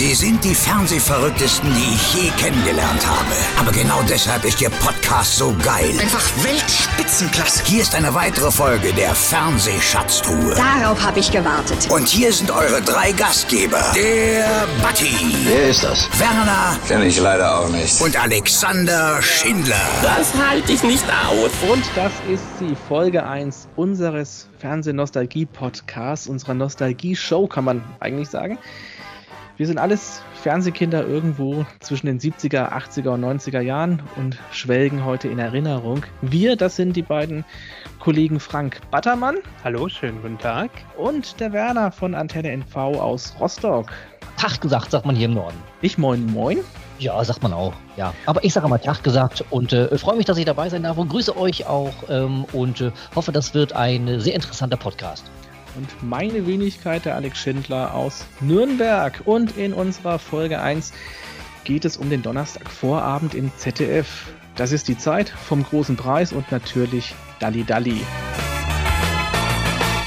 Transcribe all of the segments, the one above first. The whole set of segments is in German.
Sie sind die Fernsehverrücktesten, die ich je kennengelernt habe. Aber genau deshalb ist Ihr Podcast so geil. Einfach Weltspitzenklasse. Hier ist eine weitere Folge der Fernsehschatztruhe. Darauf habe ich gewartet. Und hier sind eure drei Gastgeber. Der Batti. Wer ist das? Werner. Kenn ich leider auch nicht. Und Alexander Schindler. Das halte ich nicht aus. Und das ist die Folge 1 unseres Fernsehnostalgie-Podcasts, unserer Nostalgie-Show, kann man eigentlich sagen. Wir sind alles Fernsehkinder irgendwo zwischen den 70er, 80er und 90er Jahren und schwelgen heute in Erinnerung. Wir, das sind die beiden Kollegen Frank Battermann. Hallo, schönen guten Tag. Und der Werner von Antenne NV aus Rostock. Tag gesagt, sagt man hier im Norden. Nicht moin moin? Ja, sagt man auch. Ja, aber ich sage mal Tag gesagt und äh, freue mich, dass ich dabei sein darf und grüße euch auch ähm, und äh, hoffe, das wird ein sehr interessanter Podcast und meine Wenigkeit, der Alex Schindler aus Nürnberg. Und in unserer Folge 1 geht es um den Donnerstagvorabend im ZDF. Das ist die Zeit vom großen Preis und natürlich Dalli Dalli.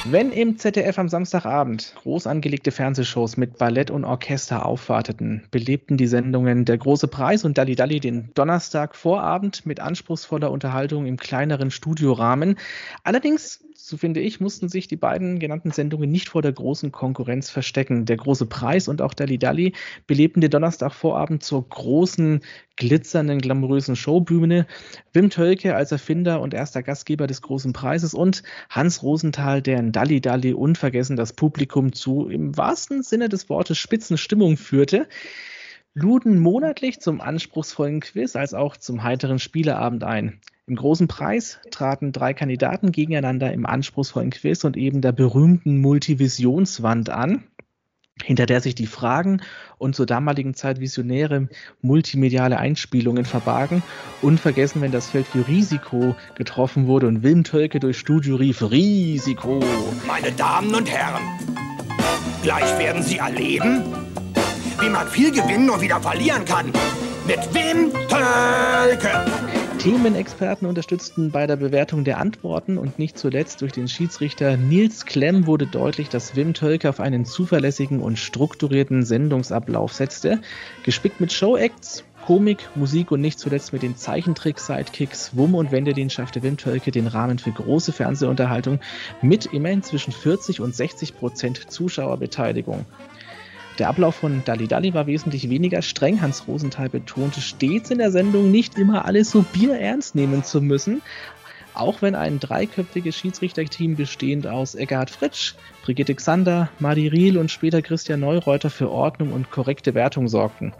Wenn im ZDF am Samstagabend groß angelegte Fernsehshows mit Ballett und Orchester aufwarteten, belebten die Sendungen Der große Preis und Dalli Dalli den Donnerstagvorabend mit anspruchsvoller Unterhaltung im kleineren Studiorahmen. Allerdings so finde ich, mussten sich die beiden genannten Sendungen nicht vor der großen Konkurrenz verstecken. Der große Preis und auch Dalli Dalli belebten den Donnerstagvorabend zur großen, glitzernden, glamourösen Showbühne. Wim Tölke als Erfinder und erster Gastgeber des großen Preises und Hans Rosenthal, der in Dalli Dalli unvergessen das Publikum zu, im wahrsten Sinne des Wortes, Spitzenstimmung führte luden monatlich zum anspruchsvollen Quiz als auch zum heiteren Spieleabend ein. Im großen Preis traten drei Kandidaten gegeneinander im anspruchsvollen Quiz und eben der berühmten Multivisionswand an, hinter der sich die Fragen und zur damaligen Zeit visionäre multimediale Einspielungen verbargen. Unvergessen, wenn das Feld für Risiko getroffen wurde und Wilm Tölke durchs Studio rief, Risiko. Meine Damen und Herren, gleich werden Sie erleben, wie man viel gewinnen und wieder verlieren kann. Mit Wim Tölke. Themenexperten unterstützten bei der Bewertung der Antworten und nicht zuletzt durch den Schiedsrichter Nils Klemm wurde deutlich, dass Wim Tölke auf einen zuverlässigen und strukturierten Sendungsablauf setzte, gespickt mit Showacts, Komik, Musik und nicht zuletzt mit den Zeichentrick-Sidekicks Wumm und Wendedin schaffte Wim Tölke den Rahmen für große Fernsehunterhaltung mit immerhin zwischen 40 und 60 Prozent Zuschauerbeteiligung. Der Ablauf von Dalli Dalli war wesentlich weniger streng. Hans Rosenthal betonte stets in der Sendung, nicht immer alles so bierernst nehmen zu müssen. Auch wenn ein dreiköpfiges Schiedsrichterteam bestehend aus Eckhard Fritsch, Brigitte Xander, Madi Riel und später Christian Neureuter für Ordnung und korrekte Wertung sorgten.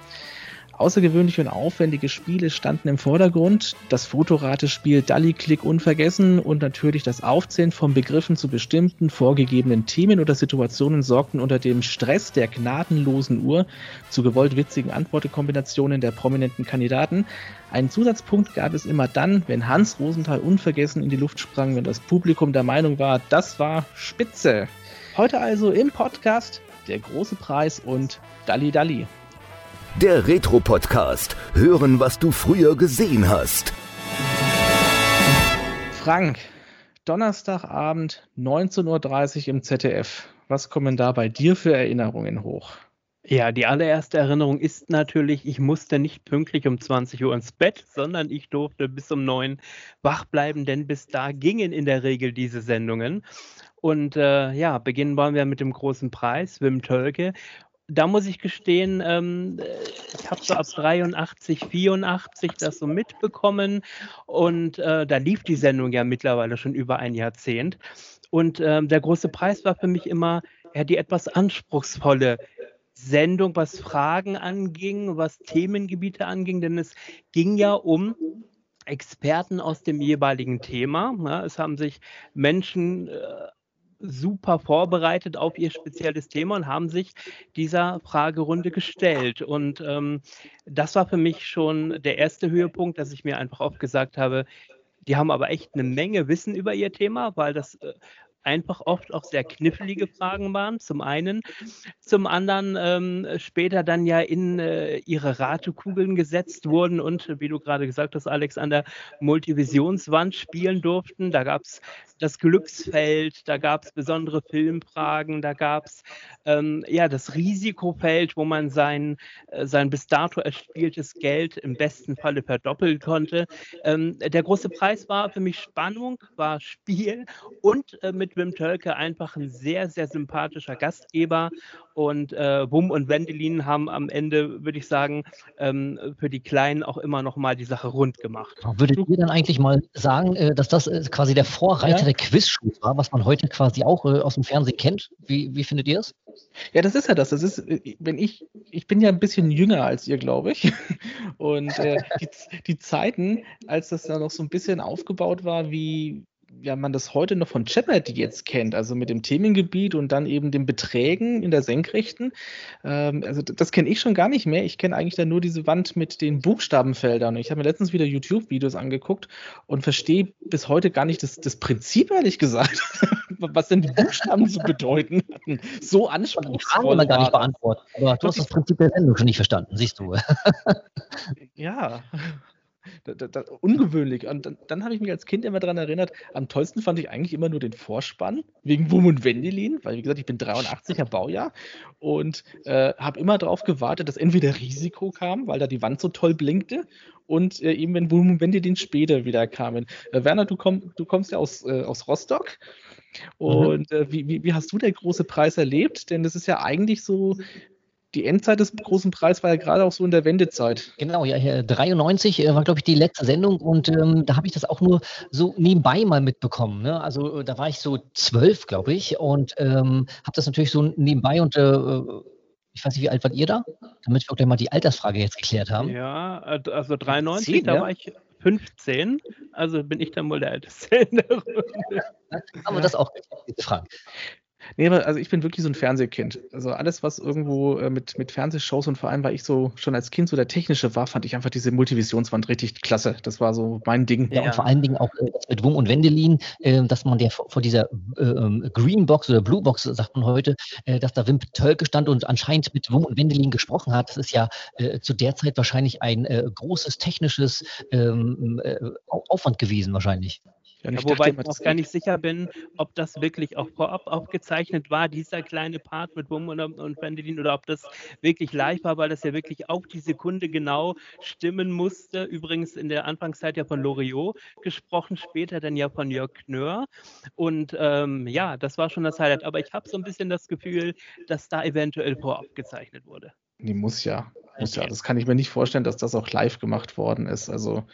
Außergewöhnliche und aufwendige Spiele standen im Vordergrund. Das Fotoratespiel Dalli-Click unvergessen und natürlich das Aufzählen von Begriffen zu bestimmten vorgegebenen Themen oder Situationen sorgten unter dem Stress der gnadenlosen Uhr zu gewollt witzigen Antwortekombinationen der prominenten Kandidaten. Einen Zusatzpunkt gab es immer dann, wenn Hans Rosenthal unvergessen in die Luft sprang, wenn das Publikum der Meinung war, das war spitze. Heute also im Podcast der große Preis und Dalli Dalli. Der Retro-Podcast. Hören, was du früher gesehen hast. Frank, Donnerstagabend 19.30 Uhr im ZDF. Was kommen da bei dir für Erinnerungen hoch? Ja, die allererste Erinnerung ist natürlich, ich musste nicht pünktlich um 20 Uhr ins Bett, sondern ich durfte bis um 9 wach bleiben, denn bis da gingen in der Regel diese Sendungen. Und äh, ja, beginnen wollen wir mit dem großen Preis, Wim Tölke da muss ich gestehen, ähm, ich habe so ab 83, 84 das so mitbekommen und äh, da lief die Sendung ja mittlerweile schon über ein Jahrzehnt. Und ähm, der große Preis war für mich immer ja, die etwas anspruchsvolle Sendung, was Fragen anging, was Themengebiete anging, denn es ging ja um Experten aus dem jeweiligen Thema. Ja, es haben sich Menschen äh, super vorbereitet auf ihr spezielles Thema und haben sich dieser Fragerunde gestellt. Und ähm, das war für mich schon der erste Höhepunkt, dass ich mir einfach oft gesagt habe, die haben aber echt eine Menge Wissen über ihr Thema, weil das äh, einfach oft auch sehr knifflige Fragen waren, zum einen. Zum anderen ähm, später dann ja in äh, ihre Ratekugeln gesetzt wurden und, wie du gerade gesagt hast, Alex, an der Multivisionswand spielen durften. Da gab es das Glücksfeld, da gab es besondere Filmfragen, da gab es ähm, ja, das Risikofeld, wo man sein, äh, sein bis dato erspieltes Geld im besten Falle verdoppeln konnte. Ähm, der große Preis war für mich Spannung, war Spiel und äh, mit Wim Tölke einfach ein sehr, sehr sympathischer Gastgeber. Und äh, Wum und Wendelin haben am Ende, würde ich sagen, ähm, für die Kleinen auch immer noch mal die Sache rund gemacht. Würdet ihr dann eigentlich mal sagen, äh, dass das äh, quasi der Vorreiter ja. der Quizshow war, was man heute quasi auch äh, aus dem Fernsehen kennt? Wie, wie findet ihr es? Ja, das ist ja das. Das ist, äh, wenn ich, ich bin ja ein bisschen jünger als ihr, glaube ich. Und äh, die, die Zeiten, als das da noch so ein bisschen aufgebaut war, wie, ja, man das heute noch von Jeopardy jetzt kennt, also mit dem Themengebiet und dann eben den Beträgen in der Senkrechten. Ähm, also das kenne ich schon gar nicht mehr. Ich kenne eigentlich dann nur diese Wand mit den Buchstabenfeldern. Ich habe mir letztens wieder YouTube-Videos angeguckt und verstehe bis heute gar nicht das, das Prinzip, ehrlich gesagt, was denn die Buchstaben zu bedeuten hatten. So anspruchsvoll. Die Fragen man gar nicht beantwortet. Aber du hast das Prinzip der Sendung schon nicht verstanden, siehst du. ja. Da, da, da, ungewöhnlich. Und dann, dann habe ich mich als Kind immer daran erinnert, am tollsten fand ich eigentlich immer nur den Vorspann, wegen Wum und Wendelin, weil wie gesagt, ich bin 83er Baujahr und äh, habe immer darauf gewartet, dass entweder Risiko kam, weil da die Wand so toll blinkte, und äh, eben wenn Wum und Wendelin später wieder kamen. Äh, Werner, du, komm, du kommst ja aus, äh, aus Rostock. Mhm. Und mhm. wie, wie, wie, hast du der große Preis erlebt? Denn das ist ja eigentlich so die Endzeit des großen Preises war ja gerade auch so in der Wendezeit. Genau, ja, hier 93 äh, war, glaube ich, die letzte Sendung und ähm, da habe ich das auch nur so nebenbei mal mitbekommen. Ne? Also äh, da war ich so zwölf, glaube ich, und ähm, habe das natürlich so nebenbei und äh, ich weiß nicht, wie alt wart ihr da? Damit wir auch gleich mal die Altersfrage jetzt geklärt haben. Ja, also 93, 10, da ja? war ich 15, also bin ich dann wohl der Älteste in der Runde. Aber das auch Frank. Nee, aber also ich bin wirklich so ein Fernsehkind. Also alles, was irgendwo äh, mit, mit Fernsehshows und vor allem, weil ich so schon als Kind so der Technische war, fand ich einfach diese Multivisionswand richtig klasse. Das war so mein Ding. Ja, ja. und vor allen Dingen auch äh, mit Wum und Wendelin, äh, dass man der vor, dieser äh, ähm, Green Box oder Blue Box, sagt man heute, äh, dass da Wim Tölke stand und anscheinend mit Wum und Wendelin gesprochen hat. Das ist ja äh, zu der Zeit wahrscheinlich ein großes technisches ähm, Aufwand gewesen, wahrscheinlich. Ja, ja, wobei ich auch gar nicht sicher bin, ob das wirklich auch vorab aufgezeichnet war, dieser kleine Part mit Bum und, und Wendelin, oder ob das wirklich live war, weil das ja wirklich auf die Sekunde genau stimmen musste. Übrigens in der Anfangszeit ja von Loriot gesprochen, später dann ja von Jörg Knör. Und ähm, ja, das war schon das Highlight. Aber ich habe so ein bisschen das Gefühl, dass da eventuell vorab gezeichnet wurde. Die muss ja. Muss ja. Das kann ich mir nicht vorstellen, dass das auch live gemacht worden ist. Also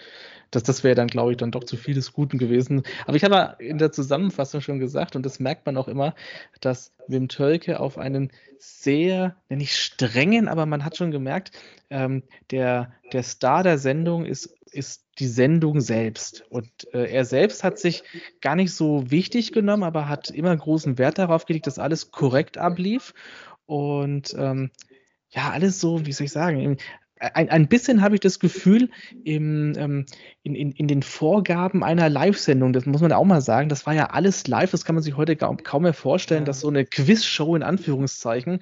das, das wäre dann, glaube ich, dann doch zu viel des Guten gewesen. Aber ich habe in der Zusammenfassung schon gesagt, und das merkt man auch immer, dass Wim Tölke auf einen sehr, nicht strengen, aber man hat schon gemerkt, ähm, der, der Star der Sendung ist, ist die Sendung selbst. Und äh, er selbst hat sich gar nicht so wichtig genommen, aber hat immer großen Wert darauf gelegt, dass alles korrekt ablief. Und ähm, ja, alles so, wie soll ich sagen, ein, ein bisschen habe ich das Gefühl, im, ähm, in, in, in den Vorgaben einer Live-Sendung, das muss man auch mal sagen, das war ja alles live, das kann man sich heute kaum, kaum mehr vorstellen, ja. dass so eine Quiz-Show in Anführungszeichen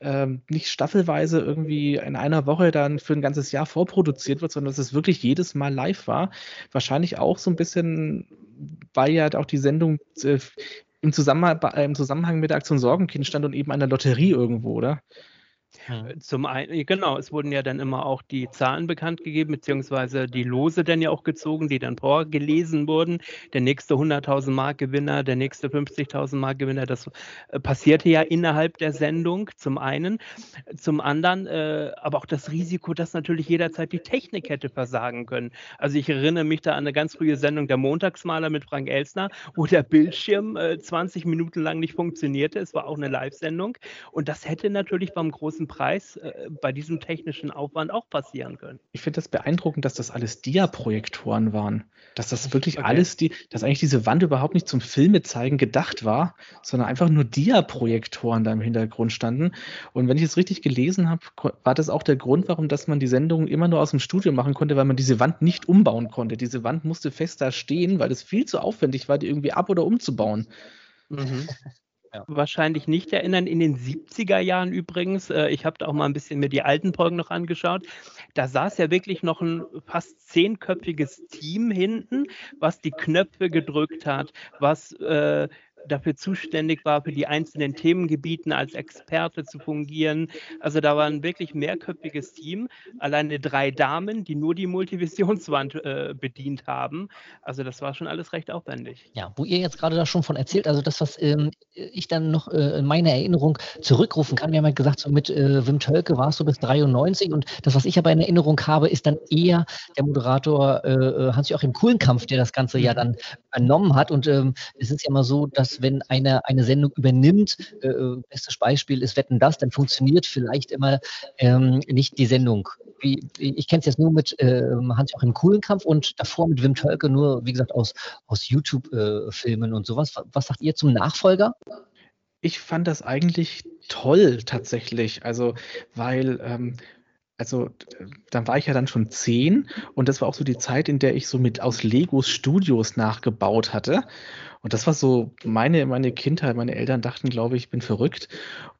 ähm, nicht staffelweise irgendwie in einer Woche dann für ein ganzes Jahr vorproduziert wird, sondern dass es wirklich jedes Mal live war. Wahrscheinlich auch so ein bisschen, weil ja auch die Sendung äh, im, Zusammenhang, im Zusammenhang mit der Aktion Sorgenkind stand und eben einer Lotterie irgendwo, oder? Hm. Zum einen, genau, es wurden ja dann immer auch die Zahlen bekannt gegeben, beziehungsweise die Lose dann ja auch gezogen, die dann vorgelesen wurden. Der nächste 100.000 Mark Gewinner, der nächste 50.000 Mark Gewinner, das äh, passierte ja innerhalb der Sendung, zum einen. Zum anderen, äh, aber auch das Risiko, dass natürlich jederzeit die Technik hätte versagen können. Also ich erinnere mich da an eine ganz frühe Sendung der Montagsmaler mit Frank Elsner, wo der Bildschirm äh, 20 Minuten lang nicht funktionierte. Es war auch eine Live-Sendung. Und das hätte natürlich beim großen Preis äh, bei diesem technischen Aufwand auch passieren können. Ich finde das beeindruckend, dass das alles Dia-Projektoren waren. Dass das wirklich okay. alles, die, dass eigentlich diese Wand überhaupt nicht zum Filme zeigen gedacht war, sondern einfach nur Dia-Projektoren da im Hintergrund standen. Und wenn ich es richtig gelesen habe, war das auch der Grund, warum dass man die Sendung immer nur aus dem Studio machen konnte, weil man diese Wand nicht umbauen konnte. Diese Wand musste fest da stehen, weil es viel zu aufwendig war, die irgendwie ab- oder umzubauen. Mhm. Ja. Wahrscheinlich nicht erinnern. In den 70er Jahren übrigens, äh, ich habe da auch mal ein bisschen mir die alten Folgen noch angeschaut, da saß ja wirklich noch ein fast zehnköpfiges Team hinten, was die Knöpfe gedrückt hat, was äh, dafür zuständig war, für die einzelnen Themengebieten als Experte zu fungieren. Also da war ein wirklich mehrköpfiges Team. Alleine drei Damen, die nur die Multivisionswand äh, bedient haben. Also das war schon alles recht aufwendig. Ja, wo ihr jetzt gerade da schon von erzählt, also das, was ähm, ich dann noch äh, in meiner Erinnerung zurückrufen kann, wir haben ja gesagt, so mit äh, Wim Tölke warst du bis 93 und das, was ich aber in Erinnerung habe, ist dann eher der Moderator äh, äh Hans-Joachim Kuhlenkampf, der das Ganze ja mhm. dann übernommen hat und ähm, es ist ja immer so, dass wenn eine, eine Sendung übernimmt, äh, bestes Beispiel ist Wetten das, dann funktioniert vielleicht immer ähm, nicht die Sendung. Wie, ich kenne es jetzt nur mit äh, Hans-Joachim Kuhlenkampf und davor mit Wim Tölke, nur wie gesagt aus, aus YouTube-Filmen äh, und sowas. Was sagt ihr zum Nachfolger? Ich fand das eigentlich toll tatsächlich. Also, weil ähm, also dann war ich ja dann schon zehn und das war auch so die Zeit, in der ich so mit aus Legos Studios nachgebaut hatte. Und das war so meine, meine Kindheit. Meine Eltern dachten, glaube ich, ich bin verrückt.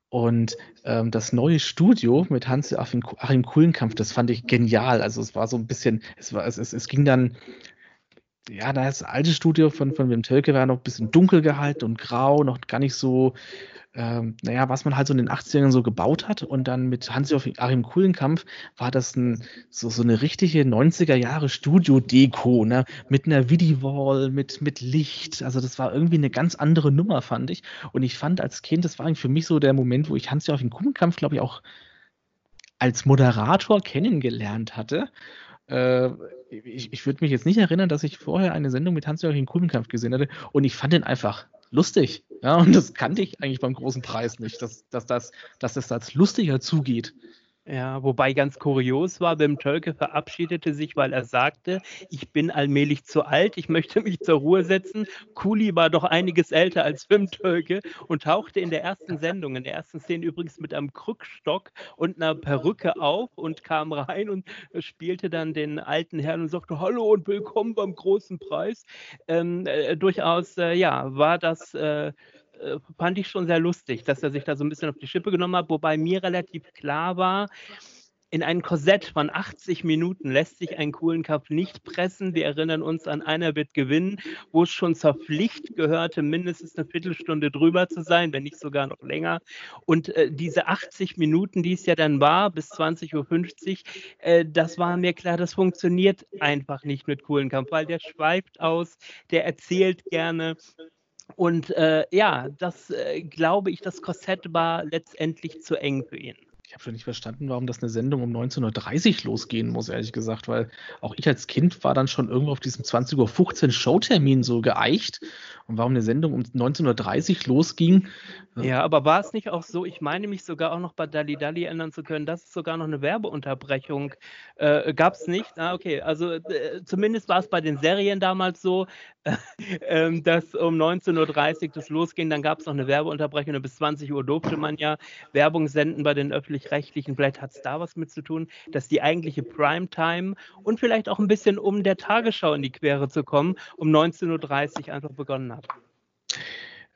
Und ähm, das neue Studio mit Hans-Achim Achim Kuhlenkampf, das fand ich genial. Also es war so ein bisschen, es, war, es, es, es ging dann, ja, das alte Studio von, von Wim Tölke war noch ein bisschen dunkel gehalten und grau, noch gar nicht so ähm, naja, was man halt so in den 80ern so gebaut hat. Und dann mit Hans-Joachim Kuhlenkampf war das ein, so, so eine richtige 90er Jahre Studio-Deko, ne? mit einer Vidi-Wall, mit, mit Licht. Also das war irgendwie eine ganz andere Nummer, fand ich. Und ich fand als Kind, das war für mich so der Moment, wo ich Hans-Joachim Kuhlenkampf, glaube ich, auch als Moderator kennengelernt hatte. Äh, ich, ich würde mich jetzt nicht erinnern, dass ich vorher eine Sendung mit Hans-Joachim Kuhlenkampf gesehen hatte. Und ich fand den einfach lustig. Ja, und das kannte ich eigentlich beim großen Preis nicht, dass, dass, das, dass das als lustiger zugeht. Ja, wobei ganz kurios war, Wim Tölke verabschiedete sich, weil er sagte, ich bin allmählich zu alt, ich möchte mich zur Ruhe setzen. Kuli war doch einiges älter als Wim Tölke und tauchte in der ersten Sendung, in der ersten Szene übrigens mit einem Krückstock und einer Perücke auf und kam rein und spielte dann den alten Herrn und sagte, hallo und willkommen beim großen Preis. Ähm, äh, durchaus, äh, ja, war das... Äh, äh, fand ich schon sehr lustig, dass er sich da so ein bisschen auf die Schippe genommen hat, wobei mir relativ klar war, in ein Korsett von 80 Minuten lässt sich ein coolen Cup nicht pressen. Wir erinnern uns an einer wird gewinnen, wo es schon zur Pflicht gehörte, mindestens eine Viertelstunde drüber zu sein, wenn nicht sogar noch länger. Und äh, diese 80 Minuten, die es ja dann war, bis 20.50 Uhr, äh, das war mir klar, das funktioniert einfach nicht mit coolen Kampf, weil der schweift aus, der erzählt gerne, und äh, ja, das äh, glaube ich, das Korsett war letztendlich zu eng für ihn. Ich habe schon nicht verstanden, warum das eine Sendung um 19.30 Uhr losgehen muss, ehrlich gesagt, weil auch ich als Kind war dann schon irgendwo auf diesem 20.15 Uhr Showtermin so geeicht. Und warum eine Sendung um 19.30 Uhr losging. Äh, ja, aber war es nicht auch so, ich meine mich sogar auch noch bei Dali Dali ändern zu können, dass es sogar noch eine Werbeunterbrechung äh, gab es nicht. Ah, okay, also äh, zumindest war es bei den Serien damals so, äh, dass um 19.30 Uhr das losging, dann gab es noch eine Werbeunterbrechung und bis 20 Uhr durfte man ja Werbung senden bei den öffentlichen öffentlich-rechtlichen, vielleicht hat es da was mit zu tun, dass die eigentliche Primetime und vielleicht auch ein bisschen um der Tagesschau in die Quere zu kommen, um 19.30 Uhr einfach begonnen hat.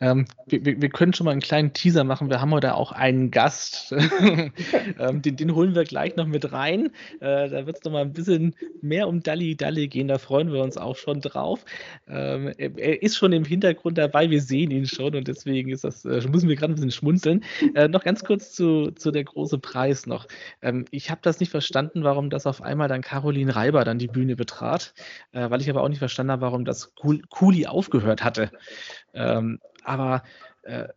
Ähm, wir, wir, können schon mal einen kleinen Teaser machen. Wir haben heute auch einen Gast. ähm, den, den, holen wir gleich noch mit rein. Äh, da wird es noch mal ein bisschen mehr um Dalli Dalli gehen. Da freuen wir uns auch schon drauf. Ähm, er, er, ist schon im Hintergrund dabei. Wir sehen ihn schon und deswegen das, äh, müssen wir gerade ein bisschen schmunzeln. Äh, noch ganz kurz zu, zu der große Preis noch. Ähm, ich habe das nicht verstanden, warum das auf einmal dann Caroline Reiber dann die Bühne betrat, äh, weil ich aber auch nicht verstanden habe, warum das Kuli aufgehört hatte. Aber äh,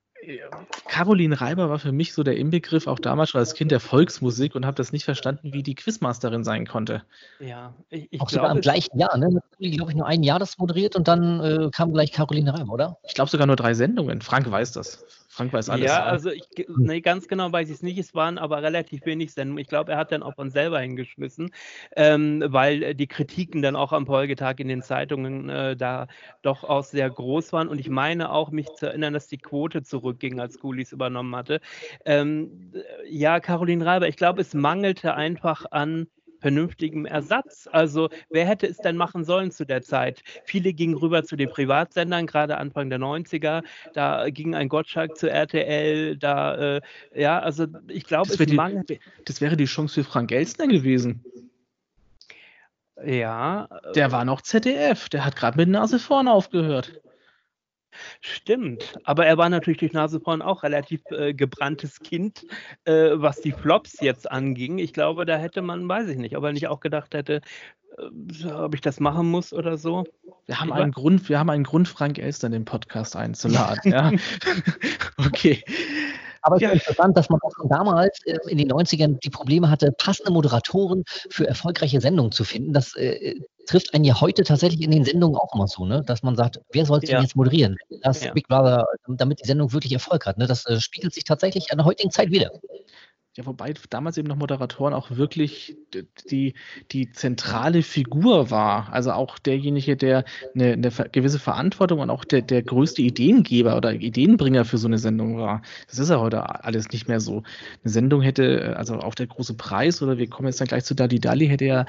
Caroline Reiber war für mich so der Inbegriff, auch damals schon als Kind der Volksmusik und habe das nicht verstanden, wie die Quizmasterin sein konnte. Ja, ich, ich auch glaube, sogar im gleichen Jahr, ne? Ich glaube ich nur ein Jahr das moderiert und dann äh, kam gleich Caroline Reiber, oder? Ich glaube sogar nur drei Sendungen. Frank weiß das. Frank weiß alles. Ja, also ich, nee, ganz genau weiß ich es nicht. Es waren aber relativ wenig Sendungen. Ich glaube, er hat dann auch von selber hingeschmissen, ähm, weil die Kritiken dann auch am Folgetag in den Zeitungen äh, da doch auch sehr groß waren. Und ich meine auch, mich zu erinnern, dass die Quote zurückging, als Gulis übernommen hatte. Ähm, ja, Caroline Reiber, ich glaube, es mangelte einfach an vernünftigem Ersatz. Also wer hätte es denn machen sollen zu der Zeit? Viele gingen rüber zu den Privatsendern, gerade Anfang der 90er. Da ging ein Gottschalk zu RTL. Da, äh, ja, also ich glaube, das, das wäre die Chance für Frank Elstner gewesen. Ja. Der war noch ZDF. Der hat gerade mit Nase vorn aufgehört. Stimmt, aber er war natürlich durch Nase vorn auch relativ äh, gebranntes Kind, äh, was die Flops jetzt anging. Ich glaube, da hätte man, weiß ich nicht, ob er nicht auch gedacht hätte, äh, ob ich das machen muss oder so. Wir haben einen Grund, wir haben einen Grund, Frank Elster in den Podcast einzuladen. ja. okay. Aber es ja. ist interessant, dass man auch schon damals äh, in den 90ern die Probleme hatte, passende Moderatoren für erfolgreiche Sendungen zu finden. Das äh, trifft einen ja heute tatsächlich in den Sendungen auch immer so, ne? dass man sagt, wer soll es ja. denn jetzt moderieren? Das ja. Big Brother, damit die Sendung wirklich Erfolg hat. Ne? Das äh, spiegelt sich tatsächlich an der heutigen Zeit wieder. Ja, wobei damals eben noch Moderatoren auch wirklich die, die zentrale Figur war. Also auch derjenige, der eine, eine gewisse Verantwortung und auch der, der größte Ideengeber oder Ideenbringer für so eine Sendung war. Das ist ja heute alles nicht mehr so. Eine Sendung hätte, also auch der große Preis oder wir kommen jetzt dann gleich zu Dali Dali, hätte ja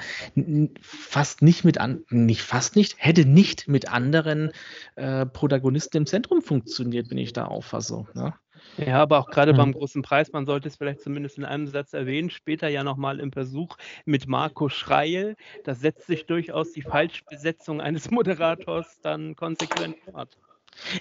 fast nicht mit an, nicht fast nicht, hätte nicht mit anderen äh, Protagonisten im Zentrum funktioniert, wenn ich da auffasse. Ne? Ja, aber auch gerade mhm. beim großen Preis, man sollte es vielleicht zumindest in einem Satz erwähnen, später ja nochmal im Versuch mit Marco Schreil. Da setzt sich durchaus die Falschbesetzung eines Moderators dann konsequent fort.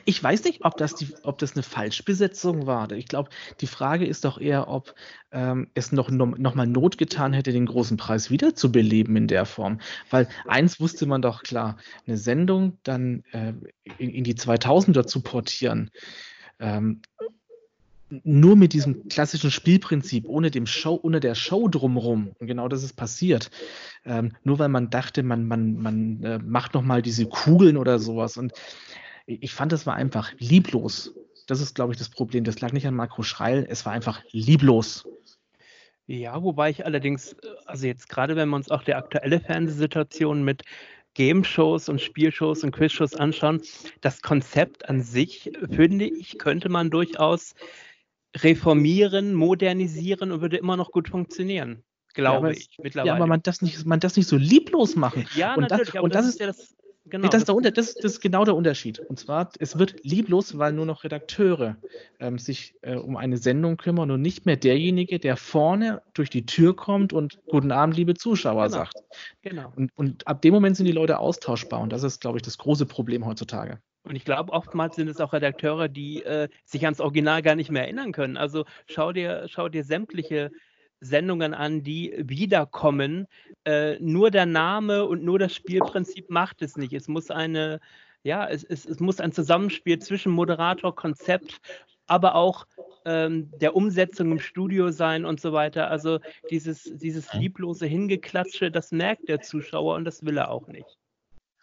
Ich weiß nicht, ob das, die, ob das eine Falschbesetzung war. Ich glaube, die Frage ist doch eher, ob ähm, es noch, noch mal Not getan hätte, den großen Preis wiederzubeleben in der Form. Weil eins wusste man doch klar, eine Sendung dann äh, in, in, die 2000er zu portieren, ähm, nur mit diesem klassischen Spielprinzip, ohne dem Show, ohne der Show drumherum, und genau das ist passiert, ähm, nur weil man dachte, man, man, man äh, macht noch mal diese Kugeln oder sowas. Und ich fand, das war einfach lieblos. Das ist, glaube ich, das Problem. Das lag nicht an Marco Schreil, es war einfach lieblos. Ja, wobei ich allerdings, also jetzt gerade wenn wir uns auch die aktuelle Fernsehsituation mit Game-Shows und Spielshows und Quizshows anschauen, das Konzept an sich, finde ich, könnte man durchaus reformieren, modernisieren und würde immer noch gut funktionieren, glaube ja, ich mittlerweile. Ja, aber man das nicht, man das nicht so lieblos machen. Ja, und natürlich, das, und das, das ist ja das Genau. Das, ist das, ist genau der Unterschied. Und zwar, es wird lieblos, weil nur noch Redakteure ähm, sich äh, um eine Sendung kümmern und nicht mehr derjenige, der vorne durch die Tür kommt und Guten Abend, liebe Zuschauer genau. sagt. Genau. Und, und ab dem Moment sind die Leute austauschbar. Und das ist, glaube ich, das große Problem heutzutage. Und ich glaube, oftmals sind es auch Redakteure, die äh, sich ans Original gar nicht mehr erinnern können. Also schau dir, schau dir sämtliche Sendungen an, die wiederkommen. Äh, nur der Name und nur das Spielprinzip macht es nicht. Es muss eine, ja, es, es, es muss ein Zusammenspiel zwischen Moderator, Konzept, aber auch ähm, der Umsetzung im Studio sein und so weiter. Also dieses, dieses lieblose Hingeklatsche, das merkt der Zuschauer und das will er auch nicht.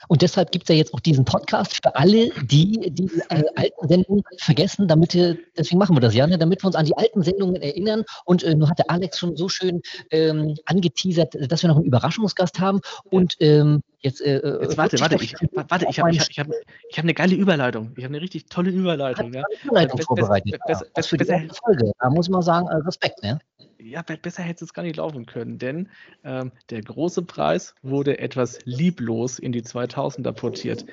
Und deshalb gibt es ja jetzt auch diesen Podcast für alle, die die äh, alten Sendungen vergessen, damit deswegen machen wir das ja, ne, damit wir uns an die alten Sendungen erinnern. Und äh, nur hat der Alex schon so schön ähm, angeteasert, dass wir noch einen Überraschungsgast haben. Und ähm, jetzt, äh, äh jetzt warte, warte, ich, warte, ich habe ich hab, ich hab, ich hab eine geile Überleitung. Ich habe eine richtig tolle Überleitung. Ja. Überleitung vorbereitet. Besser, ja. besser, besser, Folge. Da muss man sagen, äh, Respekt, ne? Ja, besser hätte es gar nicht laufen können, denn ähm, der große Preis wurde etwas lieblos in die 2000er portiert.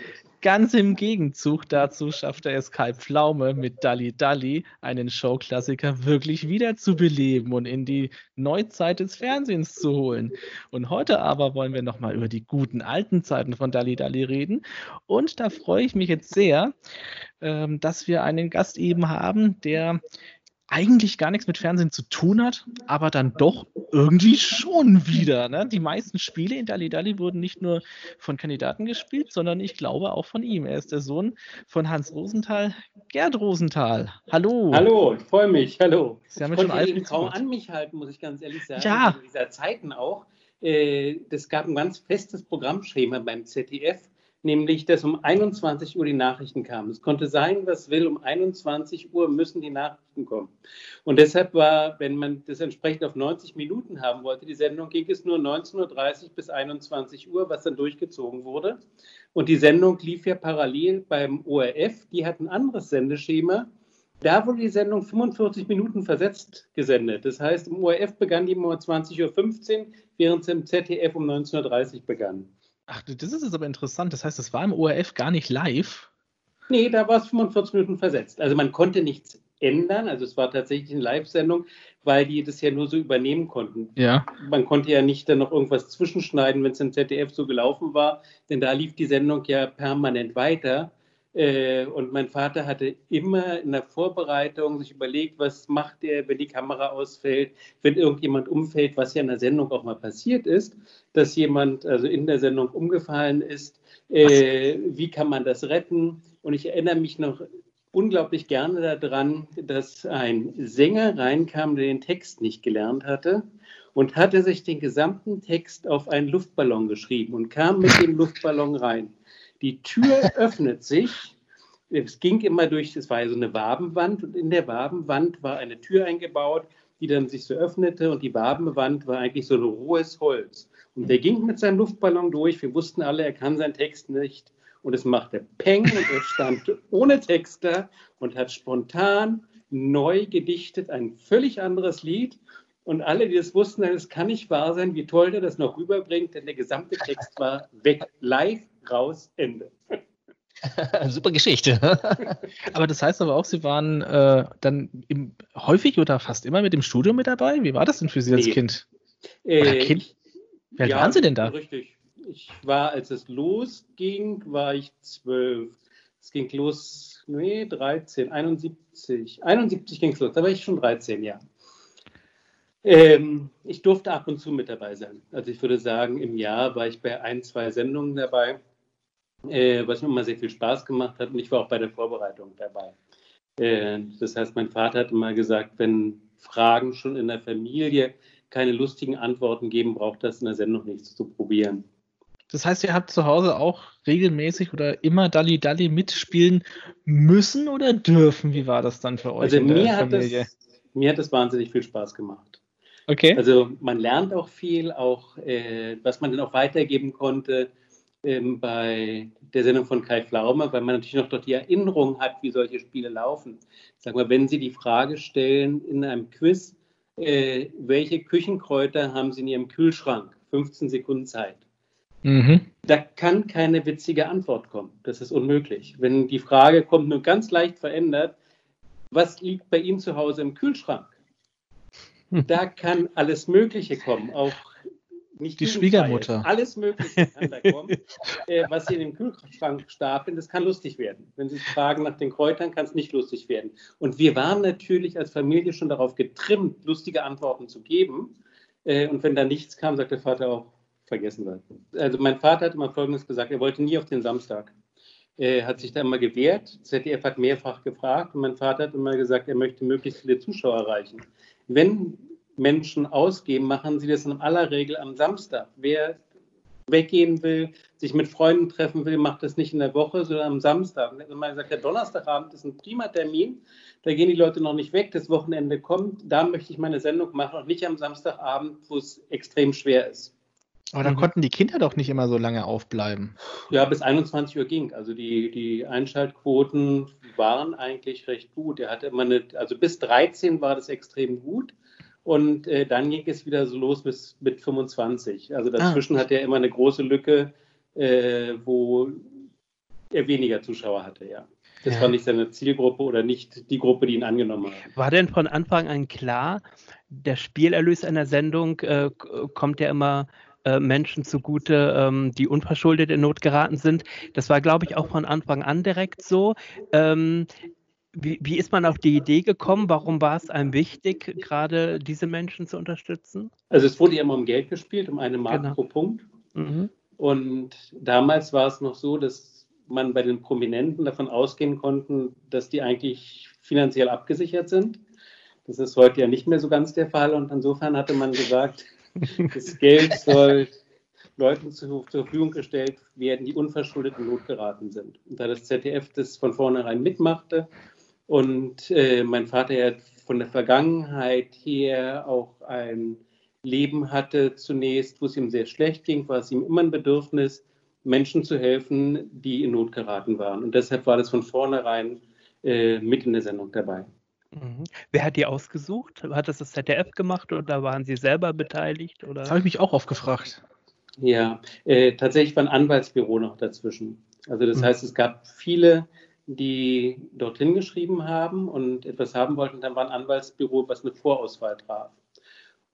Ganz im Gegenzug dazu schaffte es Kai Pflaume mit Dalli Dalli, einen Showklassiker wirklich wiederzubeleben und in die Neuzeit des Fernsehens zu holen. Und heute aber wollen wir nochmal über die guten alten Zeiten von Dalli Dalli reden. Und da freue ich mich jetzt sehr, ähm, dass wir einen Gast eben haben, der eigentlich gar nichts mit Fernsehen zu tun hat, aber dann doch irgendwie schon wieder. Ne? Die meisten Spiele in Dali Dali wurden nicht nur von Kandidaten gespielt, sondern ich glaube auch von ihm. Er ist der Sohn von Hans Rosenthal, Gerd Rosenthal. Hallo. Hallo, ich freue mich. Hallo. Sie haben ich konnte schon kaum an mich halten, muss ich ganz ehrlich sagen. Ja. In dieser Zeiten auch. Äh, das gab ein ganz festes Programmschema beim ZDF nämlich dass um 21 Uhr die Nachrichten kamen. Es konnte sein, was will, um 21 Uhr müssen die Nachrichten kommen. Und deshalb war, wenn man das entsprechend auf 90 Minuten haben wollte, die Sendung, ging es nur 19.30 Uhr bis 21 Uhr, was dann durchgezogen wurde. Und die Sendung lief ja parallel beim ORF, die hat ein anderes Sendeschema. Da wurde die Sendung 45 Minuten versetzt gesendet. Das heißt, im ORF begann die um 20.15 Uhr, während sie im ZDF um 19.30 Uhr begann. Ach, das ist jetzt aber interessant. Das heißt, es war im ORF gar nicht live? Nee, da war es 45 Minuten versetzt. Also man konnte nichts ändern. Also es war tatsächlich eine Live-Sendung, weil die das ja nur so übernehmen konnten. Ja. Man konnte ja nicht dann noch irgendwas zwischenschneiden, wenn es im ZDF so gelaufen war, denn da lief die Sendung ja permanent weiter. Äh, und mein Vater hatte immer in der Vorbereitung sich überlegt, was macht er, wenn die Kamera ausfällt, wenn irgendjemand umfällt, was ja in der Sendung auch mal passiert ist, dass jemand also in der Sendung umgefallen ist. Äh, wie kann man das retten? Und ich erinnere mich noch unglaublich gerne daran, dass ein Sänger reinkam, der den Text nicht gelernt hatte und hatte sich den gesamten Text auf einen Luftballon geschrieben und kam mit dem Luftballon rein. Die Tür öffnet sich. Es ging immer durch, es war ja so eine Wabenwand und in der Wabenwand war eine Tür eingebaut, die dann sich so öffnete und die Wabenwand war eigentlich so ein rohes Holz. Und der ging mit seinem Luftballon durch. Wir wussten alle, er kann seinen Text nicht. Und es machte Peng und er stand ohne Text da und hat spontan neu gedichtet ein völlig anderes Lied. Und alle, die das wussten, es kann nicht wahr sein, wie toll der das noch rüberbringt, denn der gesamte Text war weg, live, raus, Ende. Super Geschichte. aber das heißt aber auch, Sie waren äh, dann im, häufig oder fast immer mit dem Studio mit dabei? Wie war das denn für Sie als nee. Kind? Äh, kind? Wie alt ja, waren Sie denn da? Richtig. Ich war, als es losging, war ich zwölf. Es ging los, nee, 13, 71. 71 ging es los, da war ich schon 13, ja. Ähm, ich durfte ab und zu mit dabei sein. Also ich würde sagen, im Jahr war ich bei ein, zwei Sendungen dabei, äh, was mir immer sehr viel Spaß gemacht hat. Und ich war auch bei der Vorbereitung dabei. Äh, das heißt, mein Vater hat immer gesagt, wenn Fragen schon in der Familie keine lustigen Antworten geben, braucht das in der Sendung nichts zu probieren. Das heißt, ihr habt zu Hause auch regelmäßig oder immer Dalli Dalli mitspielen müssen oder dürfen? Wie war das dann für euch? Also mir hat, das, mir hat das wahnsinnig viel Spaß gemacht. Okay. Also man lernt auch viel, auch äh, was man dann auch weitergeben konnte ähm, bei der Sendung von Kai Pflaume, weil man natürlich noch dort die Erinnerung hat, wie solche Spiele laufen. Sag mal, wenn Sie die Frage stellen in einem Quiz, äh, welche Küchenkräuter haben Sie in Ihrem Kühlschrank? 15 Sekunden Zeit. Mhm. Da kann keine witzige Antwort kommen. Das ist unmöglich. Wenn die Frage kommt, nur ganz leicht verändert, was liegt bei Ihnen zu Hause im Kühlschrank? Da kann alles Mögliche kommen, auch nicht die Schwiegermutter. Alles Mögliche kann da kommen, äh, was Sie in den Kühlschrank stapeln. Das kann lustig werden. Wenn Sie fragen nach den Kräutern, kann es nicht lustig werden. Und wir waren natürlich als Familie schon darauf getrimmt, lustige Antworten zu geben. Äh, und wenn da nichts kam, sagt der Vater auch, vergessen wir. Also mein Vater hat immer Folgendes gesagt, er wollte nie auf den Samstag. Er hat sich da immer gewehrt. ZDF hat mehrfach gefragt und mein Vater hat immer gesagt, er möchte möglichst viele Zuschauer erreichen. Wenn Menschen ausgeben, machen sie das in aller Regel am Samstag. Wer weggehen will, sich mit Freunden treffen will, macht das nicht in der Woche, sondern am Samstag. Und man sagt, der Donnerstagabend ist ein prima Termin, da gehen die Leute noch nicht weg, das Wochenende kommt, da möchte ich meine Sendung machen und nicht am Samstagabend, wo es extrem schwer ist. Aber dann mhm. konnten die Kinder doch nicht immer so lange aufbleiben. Ja, bis 21 Uhr ging. Also die, die Einschaltquoten waren eigentlich recht gut. Er hatte immer eine, also bis 13 war das extrem gut. Und äh, dann ging es wieder so los bis mit 25. Also dazwischen ah. hat er immer eine große Lücke, äh, wo er weniger Zuschauer hatte, ja. Das ja. war nicht seine Zielgruppe oder nicht die Gruppe, die ihn angenommen hat. War denn von Anfang an klar, der Spielerlös einer Sendung äh, kommt ja immer äh, Menschen zugute, ähm, die unverschuldet in Not geraten sind. Das war, glaube ich, auch von Anfang an direkt so. Wie, wie, ist man auf die Idee gekommen? Warum war es einem wichtig, gerade diese Menschen zu unterstützen? Also es wurde ja immer um Geld gespielt, um eine Mark genau. pro Punkt. Mhm. Und damals war es noch so, dass man bei den Prominenten davon ausgehen konnte, dass die eigentlich finanziell abgesichert sind. Das ist heute ja nicht mehr so ganz der Fall. Und insofern hatte man gesagt, das Geld soll Leuten zur, zur Verfügung gestellt werden, die unverschuldet in Not geraten sind. Und da das ZDF das von vornherein mitmachte und äh, mein Vater ja von der Vergangenheit her auch ein Leben hatte zunächst, wo es ihm sehr schlecht ging, war es ihm immer ein Bedürfnis, Menschen zu helfen, die in Not geraten waren. Und deshalb war das von vornherein äh, mit in der Sendung dabei. Mhm. Wer hat die ausgesucht? Hat das das ZDF gemacht oder waren Sie selber beteiligt? Oder? Das habe ich mich auch oft gefragt. Ja, äh, tatsächlich war ein Anwaltsbüro noch dazwischen. Also das mhm. heißt, es gab viele, die dorthin geschrieben haben und etwas haben wollten. Dann war ein Anwaltsbüro, was eine Vorauswahl traf.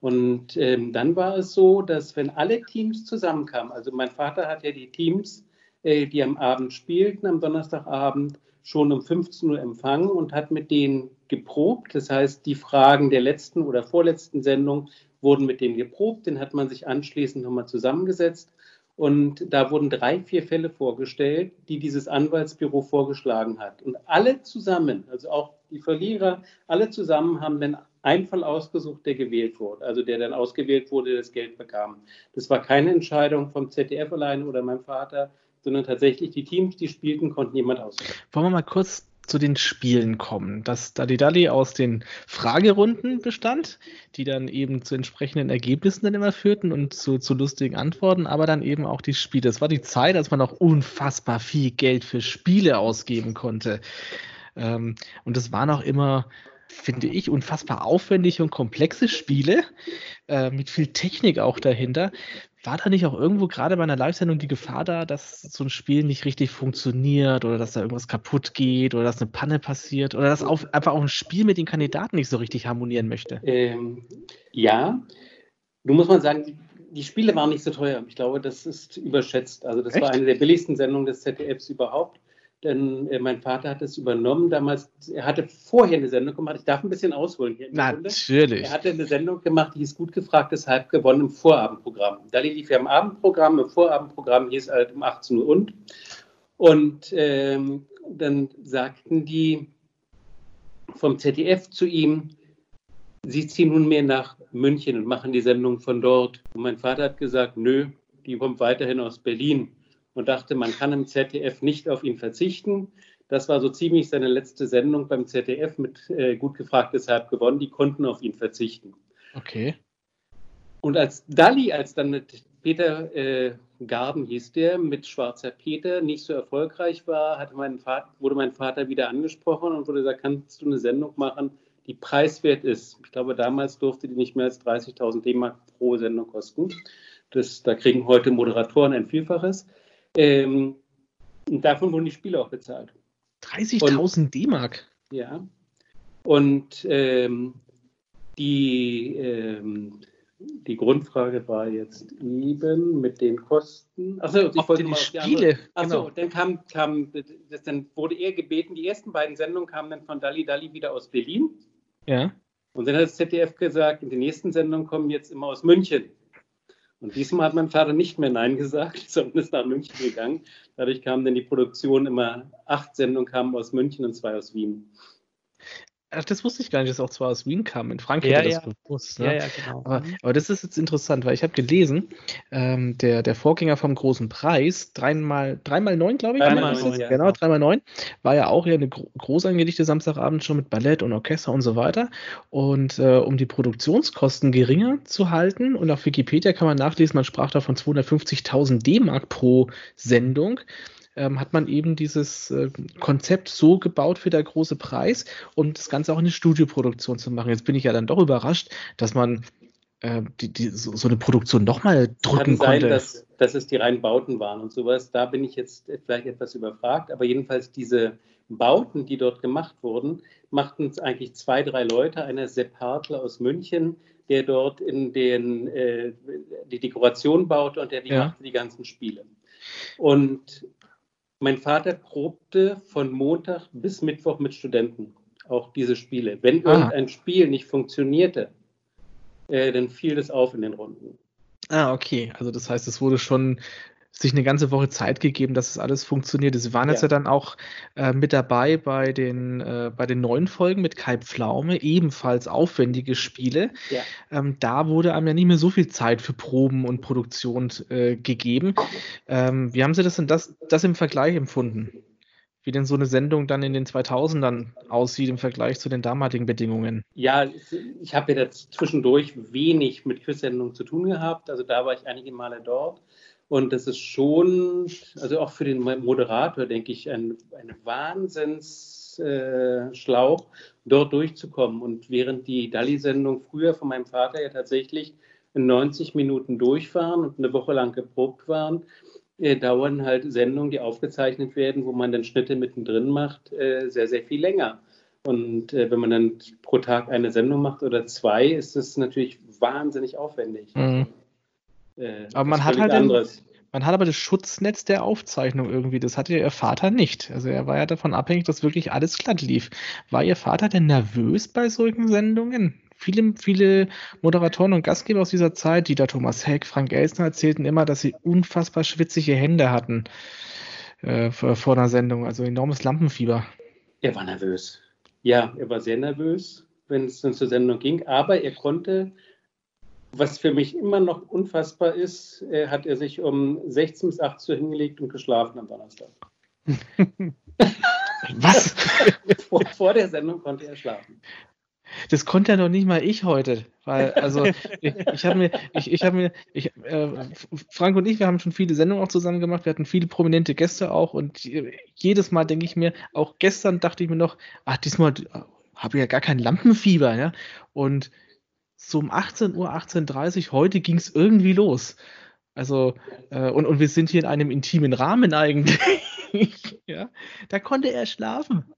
Und ähm, dann war es so, dass wenn alle Teams zusammenkamen, also mein Vater hat ja die Teams, äh, die am Abend spielten, am Donnerstagabend, schon um 15 Uhr empfangen und hat mit denen geprobt. Das heißt, die Fragen der letzten oder vorletzten Sendung wurden mit denen geprobt. Den hat man sich anschließend nochmal zusammengesetzt. Und da wurden drei, vier Fälle vorgestellt, die dieses Anwaltsbüro vorgeschlagen hat. Und alle zusammen, also auch die Verlierer, alle zusammen haben dann einen Fall ausgesucht, der gewählt wurde, also der dann ausgewählt wurde, der das Geld bekam. Das war keine Entscheidung vom ZDF alleine oder meinem Vater, sondern tatsächlich die Teams, die spielten, konnten jemand auswählen. Wollen wir mal kurz zu den Spielen kommen. Das Dalli Dalli aus den Fragerunden bestand, die dann eben zu entsprechenden Ergebnissen dann immer führten und zu, zu lustigen Antworten, aber dann eben auch die Spiele. Es war die Zeit, als man auch unfassbar viel Geld für Spiele ausgeben konnte. Ähm, und es waren auch immer finde ich, unfassbar aufwendige und komplexe Spiele äh, mit viel Technik auch dahinter. War da nicht auch irgendwo gerade bei einer Live-Sendung die Gefahr da, dass so ein Spiel nicht richtig funktioniert oder dass da irgendwas kaputt geht oder dass eine Panne passiert oder dass auf, einfach auch ein Spiel mit den Kandidaten nicht so richtig harmonieren möchte? Ähm, ja, du musst mal sagen, die, die, Spiele waren nicht so teuer. Ich glaube, das ist überschätzt. Also das Echt? war eine der billigsten Sendungen des ZDFs überhaupt denn äh, mein Vater hat es übernommen damals. Er hatte vorher eine Sendung gemacht. Ich darf ein bisschen ausholen hier. Natürlich. Er hatte eine Sendung gemacht, die hieß Gut gefragt, deshalb gewonnen im Vorabendprogramm. Da lief er im Abendprogramm, im Vorabendprogramm hieß halt um 18 Uhr und. Und ähm, dann sagten die vom ZDF zu ihm, Sie ziehen nunmehr nach München und machen die Sendung von dort. Und mein Vater hat gesagt, nö, die kommt weiterhin aus Berlin und dachte, man kann im ZDF nicht auf ihn verzichten. Das war so ziemlich seine letzte Sendung beim ZDF mit äh, gut gefragt, deshalb gewonnen. Die konnten auf ihn verzichten. Okay. Und als Dalli, als dann mit Peter äh, Garden hieß der, mit Schwarzer Peter nicht so erfolgreich war, hatte mein Vater, wurde mein Vater wieder angesprochen und wurde gesagt, kannst du eine Sendung machen, die preiswert ist. Ich glaube, damals durfte die nicht mehr als 30.000 D-Mark pro Sendung kosten. Das, da kriegen heute Moderatoren ein Vielfaches. Ähm, und davon wurden die Spiele auch bezahlt. 30.000 D-Mark? Ja. Und ähm, die, ähm, die Grundfrage war jetzt eben mit den Kosten. Achso, ich wollte die Spiele. Achso, genau. dann kam, kam das, dann wurde er gebeten, die ersten beiden Sendungen kamen dann von Dali Dali wieder aus Berlin. Ja. Und dann hat das ZDF gesagt, die nächsten Sendungen kommen jetzt immer aus München. Und diesmal hat mein Vater nicht mehr Nein gesagt, sondern ist nach München gegangen. Dadurch kam dann die Produktion immer, acht Sendungen kamen aus München und zwei aus Wien. Ach, das wusste ich gar nicht, dass auch zwei aus Wien kamen. In Frankreich ja, das ja. bewusst. Ne? Ja, ja, genau. Aber, mhm. aber, das ist jetzt interessant, weil ich habe gelesen, ähm, der, der Vorgänger vom großen Preis, dreimal, dreimal neun, glaube ich, dreimal neun, ja. genau, dreimal neun, war ja auch ja eine gro groß angelegte Samstagabend schon mit Ballett und Orchester und so weiter. Und äh, um die Produktionskosten geringer zu halten, und auf Wikipedia kann man nachlesen, man sprach da von 250.000 D-Mark pro Sendung ähm, hat man eben dieses äh, Konzept so gebaut für der große Preis, um das Ganze auch in eine Studioproduktion zu machen. Jetzt bin ich ja dann doch überrascht, dass man äh, die, die, so, so, eine Produktion nochmal drücken Kann sein, konnte. Dass, dass es die reinen Bauten waren und sowas. Da bin ich jetzt vielleicht etwas überfragt, aber jedenfalls diese Bauten, die dort gemacht wurden, machten es eigentlich zwei, drei Leute. Einer Sepp Hartler aus München, der dort in den, äh, die Dekoration baute und der die ja. machte die ganzen Spiele. Und mein Vater probte von Montag bis Mittwoch mit Studenten auch diese Spiele. Wenn ah. irgendein Spiel nicht funktionierte, äh, dann fiel das auf in den Runden. Ah, okay. Also das heißt, es wurde schon sich eine ganze Woche Zeit gegeben, dass es alles funktioniert. Sie waren ja. jetzt ja dann auch äh, mit dabei bei den, äh, bei den neuen Folgen mit Kai Pflaume, ebenfalls aufwendige Spiele. Ja. Ähm, da wurde einem ja nicht mehr so viel Zeit für Proben und Produktion äh, gegeben. Ähm, wie haben Sie das denn das, das im Vergleich empfunden? Wie denn so eine Sendung dann in den 2000ern aussieht im Vergleich zu den damaligen Bedingungen? Ja, ich habe ja zwischendurch wenig mit Quiz-Sendungen zu tun gehabt. Also da war ich einige Male dort. Und das ist schon, also auch für den Moderator, denke ich, ein, eine Wahnsinns Schiffsschlauch, dort durchzukommen. Und während die Dalli-Sendung früher von meinem Vater ja tatsächlich in 90 Minuten durchfahren und eine Woche lang geprobt waren, äh, dauern halt Sendungen, die aufgezeichnet werden, wo man dann Schnitte mittendrin macht, äh, sehr, sehr viel länger. Und äh, wenn man dann pro Tag eine Sendung macht oder zwei, ist das natürlich wahnsinnig aufwendig. Mhm. Äh, aber man hat halt anderes. Man hat aber das Schutznetz der Aufzeichnung irgendwie. Das hatte Ihr Vater nicht. Also er war ja davon abhängig, dass wirklich alles glatt lief. War Ihr Vater denn nervös bei solchen Sendungen? Viele, viele Moderatoren und Gastgeber aus dieser Zeit, Dieter Thomas Heck, Frank Elsner, erzählten immer, dass sie unfassbar schwitzige Hände hatten äh, vor einer Sendung. Also enormes Lampenfieber. Er war nervös. Ja, er war sehr nervös, wenn es dann zur Sendung ging. Aber er konnte was für mich immer noch unfassbar ist, äh, hat er sich um 16 bis 18 Uhr hingelegt und geschlafen am Donnerstag. was? vor, vor, der Sendung konnte er schlafen. Das konnte ja noch nicht mal ich heute, weil also ich, ich habe mir, ich, ich habe mir, ich, äh, Frank und ich, wir haben schon viele Sendungen auch zusammen gemacht, wir hatten viele prominente Gäste auch und jedes Mal denke ich mir, auch gestern dachte ich mir noch, ach diesmal habe ich ja gar kein Lampenfieber, ja und so um 18 Uhr, 18.30 Uhr, heute ging es irgendwie los. Also, äh, und, und wir sind hier in einem intimen Rahmen eigentlich. ja, da konnte er schlafen.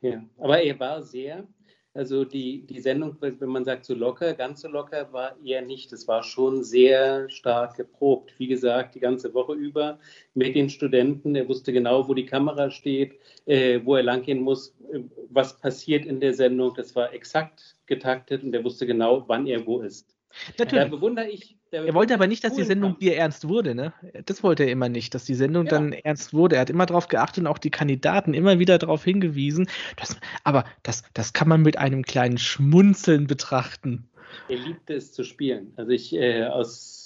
Ja, aber er war sehr also die, die Sendung, wenn man sagt so locker, ganz so locker, war eher nicht. Es war schon sehr stark geprobt. Wie gesagt, die ganze Woche über mit den Studenten. Er wusste genau, wo die Kamera steht, äh, wo er langgehen muss, äh, was passiert in der Sendung. Das war exakt getaktet und er wusste genau, wann er wo ist. Natürlich. Da bewundere ich. Er wollte aber nicht, dass die Sendung Bier ernst wurde, ne? Das wollte er immer nicht, dass die Sendung ja. dann ernst wurde. Er hat immer darauf geachtet und auch die Kandidaten immer wieder darauf hingewiesen. Dass, aber das, das kann man mit einem kleinen Schmunzeln betrachten. Er liebte es zu spielen. Also ich äh, aus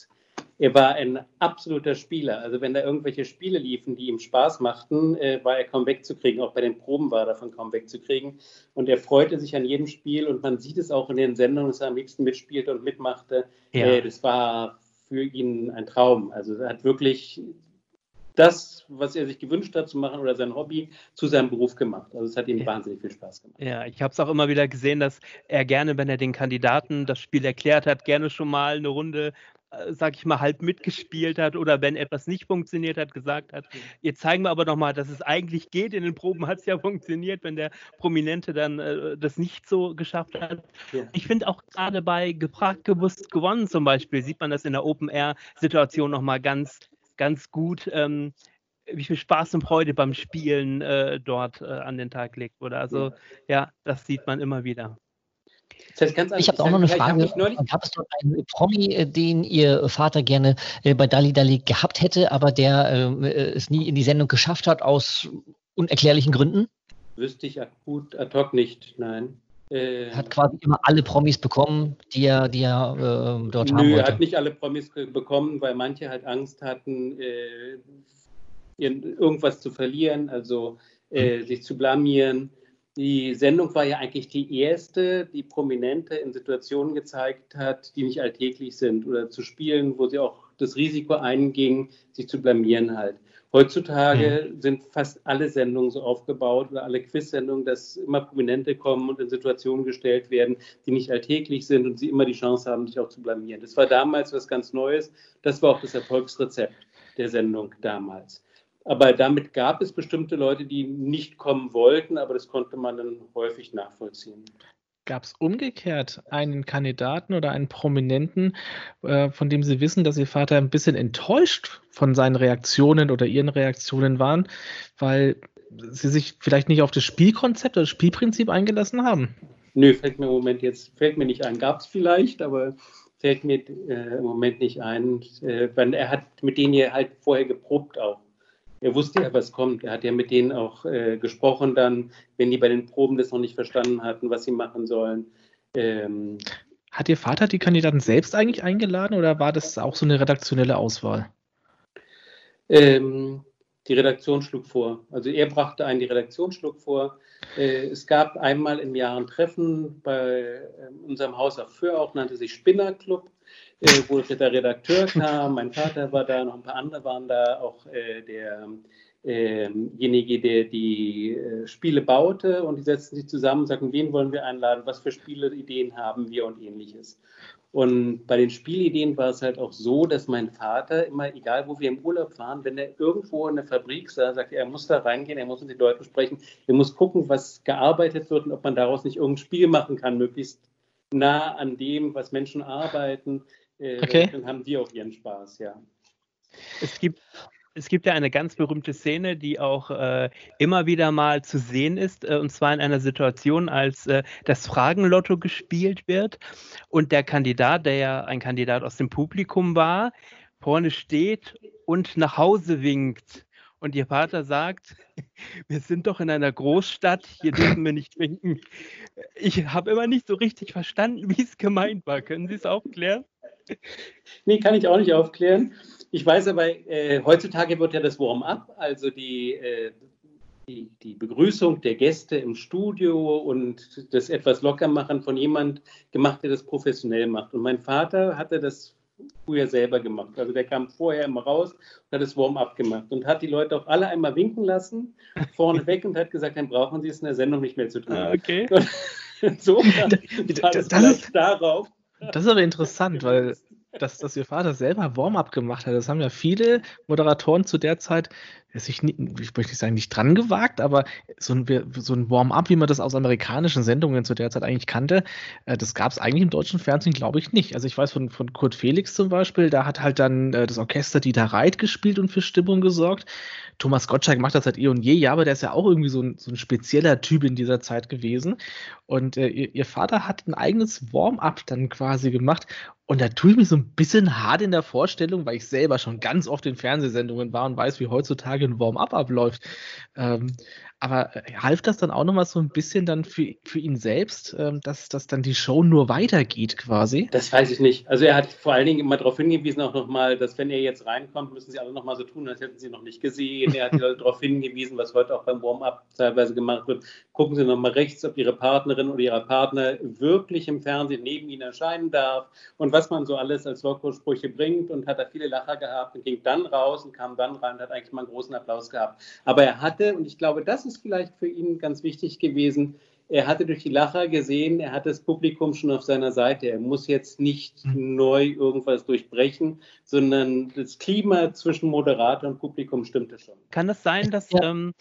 er war ein absoluter Spieler. Also wenn da irgendwelche Spiele liefen, die ihm Spaß machten, äh, war er kaum wegzukriegen. Auch bei den Proben war er davon kaum wegzukriegen. Und er freute sich an jedem Spiel und man sieht es auch in den Sendungen, dass er am liebsten mitspielte und mitmachte. Ja. Äh, das war für ihn ein Traum. Also er hat wirklich das, was er sich gewünscht hat zu machen oder sein Hobby, zu seinem Beruf gemacht. Also es hat ihm ja. wahnsinnig viel Spaß gemacht. Ja, ich habe es auch immer wieder gesehen, dass er gerne, wenn er den Kandidaten das Spiel erklärt hat, gerne schon mal eine Runde sag ich mal, halb mitgespielt hat oder wenn etwas nicht funktioniert hat, gesagt hat, jetzt zeigen wir aber nochmal, dass es eigentlich geht. In den Proben hat es ja funktioniert, wenn der Prominente dann äh, das nicht so geschafft hat. Ja. Ich finde auch gerade bei gefragt, gewusst, gewonnen zum Beispiel, sieht man das in der Open-Air-Situation nochmal ganz, ganz gut. Ähm, wie viel Spaß und Freude beim Spielen äh, dort äh, an den Tag legt wurde. Also ja, das sieht man immer wieder. Das heißt ich habe auch noch eine Frage. Gab es dort einen Promi, äh, den Ihr Vater gerne äh, bei Dali Dali gehabt hätte, aber der äh, es nie in die Sendung geschafft hat aus unerklärlichen Gründen? Wüsste ich akut ad hoc nicht, nein. Äh, hat quasi immer alle Promis bekommen, die er, die er äh, dort nö, haben wollte. er hat nicht alle Promis bekommen, weil manche halt Angst hatten, äh, irgendwas zu verlieren, also hm. sich zu blamieren. Die Sendung war ja eigentlich die erste, die Prominente in Situationen gezeigt hat, die nicht alltäglich sind oder zu spielen, wo sie auch das Risiko einging, sich zu blamieren halt. Heutzutage mhm. sind fast alle Sendungen so aufgebaut oder alle Quiz-Sendungen, dass immer Prominente kommen und in Situationen gestellt werden, die nicht alltäglich sind und sie immer die Chance haben, sich auch zu blamieren. Das war damals was ganz Neues. Das war auch das Erfolgsrezept der Sendung damals. Aber damit gab es bestimmte Leute, die nicht kommen wollten, aber das konnte man dann häufig nachvollziehen. Gab es umgekehrt einen Kandidaten oder einen Prominenten, äh, von dem Sie wissen, dass Ihr Vater ein bisschen enttäuscht von seinen Reaktionen oder Ihren Reaktionen waren, weil Sie sich vielleicht nicht auf das Spielkonzept oder das Spielprinzip eingelassen haben? Nö, fällt mir im Moment jetzt, fällt mir nicht ein. Gab es vielleicht, aber fällt mir äh, im Moment nicht ein. Äh, er hat mit denen ja halt vorher geprobt auch er wusste ja, was kommt. Er hat ja mit denen auch äh, gesprochen dann, wenn die bei den Proben das noch nicht verstanden hatten, was sie machen sollen. Ähm, hat Ihr Vater die Kandidaten selbst eigentlich eingeladen oder war das auch so eine redaktionelle Auswahl? Ähm, die Redaktion schlug vor. Also er brachte einen, die Redaktion schlug vor. Äh, es gab einmal im Jahr ein Treffen bei äh, unserem Haus auf Föhr auch, nannte sich Spinnerclub äh, wo der Redakteur kam, mein Vater war da, noch ein paar andere waren da, auch äh, der derjenige, der die Spiele baute und die setzten sich zusammen und sagten, wen wollen wir einladen, was für Spieleideen haben wir und ähnliches. Und bei den Spielideen war es halt auch so, dass mein Vater immer, egal wo wir im Urlaub fahren, wenn er irgendwo in der Fabrik sah, sagte er, er muss da reingehen, er muss mit den Leuten sprechen, er muss gucken, was gearbeitet wird und ob man daraus nicht irgendein Spiel machen kann, möglichst nah an dem, was Menschen arbeiten. Äh, okay. Dann haben die auch ihren Spaß, ja. Es gibt es gibt ja eine ganz berühmte Szene, die auch äh, immer wieder mal zu sehen ist, äh, und zwar in einer Situation, als äh, das Fragenlotto gespielt wird und der Kandidat, der ja ein Kandidat aus dem Publikum war, vorne steht und nach Hause winkt. Und ihr Vater sagt, wir sind doch in einer Großstadt, hier dürfen wir nicht winken. Ich habe immer nicht so richtig verstanden, wie es gemeint war. Können Sie es aufklären? Nee, kann ich auch nicht aufklären. Ich weiß aber, äh, heutzutage wird ja das Warm-up, also die, äh, die, die, Begrüßung der Gäste im Studio und das etwas Lockermachen von jemand gemacht, der das professionell macht. Und mein Vater hatte das früher selber gemacht. Also der kam vorher immer raus und hat das Warm-up gemacht und hat die Leute auch alle einmal winken lassen, vorne weg und hat gesagt, dann brauchen sie es in der Sendung nicht mehr zu tun. Ah, okay. so, das, das, das, ist, darauf. Das ist aber interessant, weil dass, dass ihr Vater selber Warm-up gemacht hat. Das haben ja viele Moderatoren zu der Zeit sich, nicht, ich möchte nicht sagen, nicht dran gewagt, aber so ein, so ein Warm-up, wie man das aus amerikanischen Sendungen zu der Zeit eigentlich kannte, äh, das gab es eigentlich im deutschen Fernsehen, glaube ich, nicht. Also ich weiß von, von Kurt Felix zum Beispiel, da hat halt dann äh, das Orchester Dieter Reit gespielt und für Stimmung gesorgt. Thomas Gottschalk macht das seit eh und je, ja, aber der ist ja auch irgendwie so ein, so ein spezieller Typ in dieser Zeit gewesen. Und äh, ihr, ihr Vater hat ein eigenes Warm-up dann quasi gemacht und da tue ich mich so ein bisschen hart in der Vorstellung, weil ich selber schon ganz oft in Fernsehsendungen war und weiß, wie heutzutage ein Warm-up abläuft. Ähm, aber äh, half das dann auch nochmal so ein bisschen dann für, für ihn selbst, ähm, dass, dass dann die Show nur weitergeht quasi? Das weiß ich nicht. Also er hat vor allen Dingen immer darauf hingewiesen, auch nochmal, dass wenn er jetzt reinkommt, müssen sie alle nochmal so tun, als hätten sie noch nicht gesehen. Er hat darauf hingewiesen, was heute auch beim Warm-up teilweise gemacht wird. Gucken Sie nochmal rechts, ob Ihre Partnerin oder Ihre Partner wirklich im Fernsehen neben Ihnen erscheinen darf und was man so alles als Lockersprüche bringt und hat da viele Lacher gehabt und ging dann raus und kam dann rein und hat eigentlich mal einen großen Applaus gehabt. Aber er hatte, und ich glaube, das ist vielleicht für ihn ganz wichtig gewesen. Er hatte durch die Lacher gesehen, er hat das Publikum schon auf seiner Seite. Er muss jetzt nicht mhm. neu irgendwas durchbrechen, sondern das Klima zwischen Moderator und Publikum stimmte schon. Kann es sein, dass ja. ähm,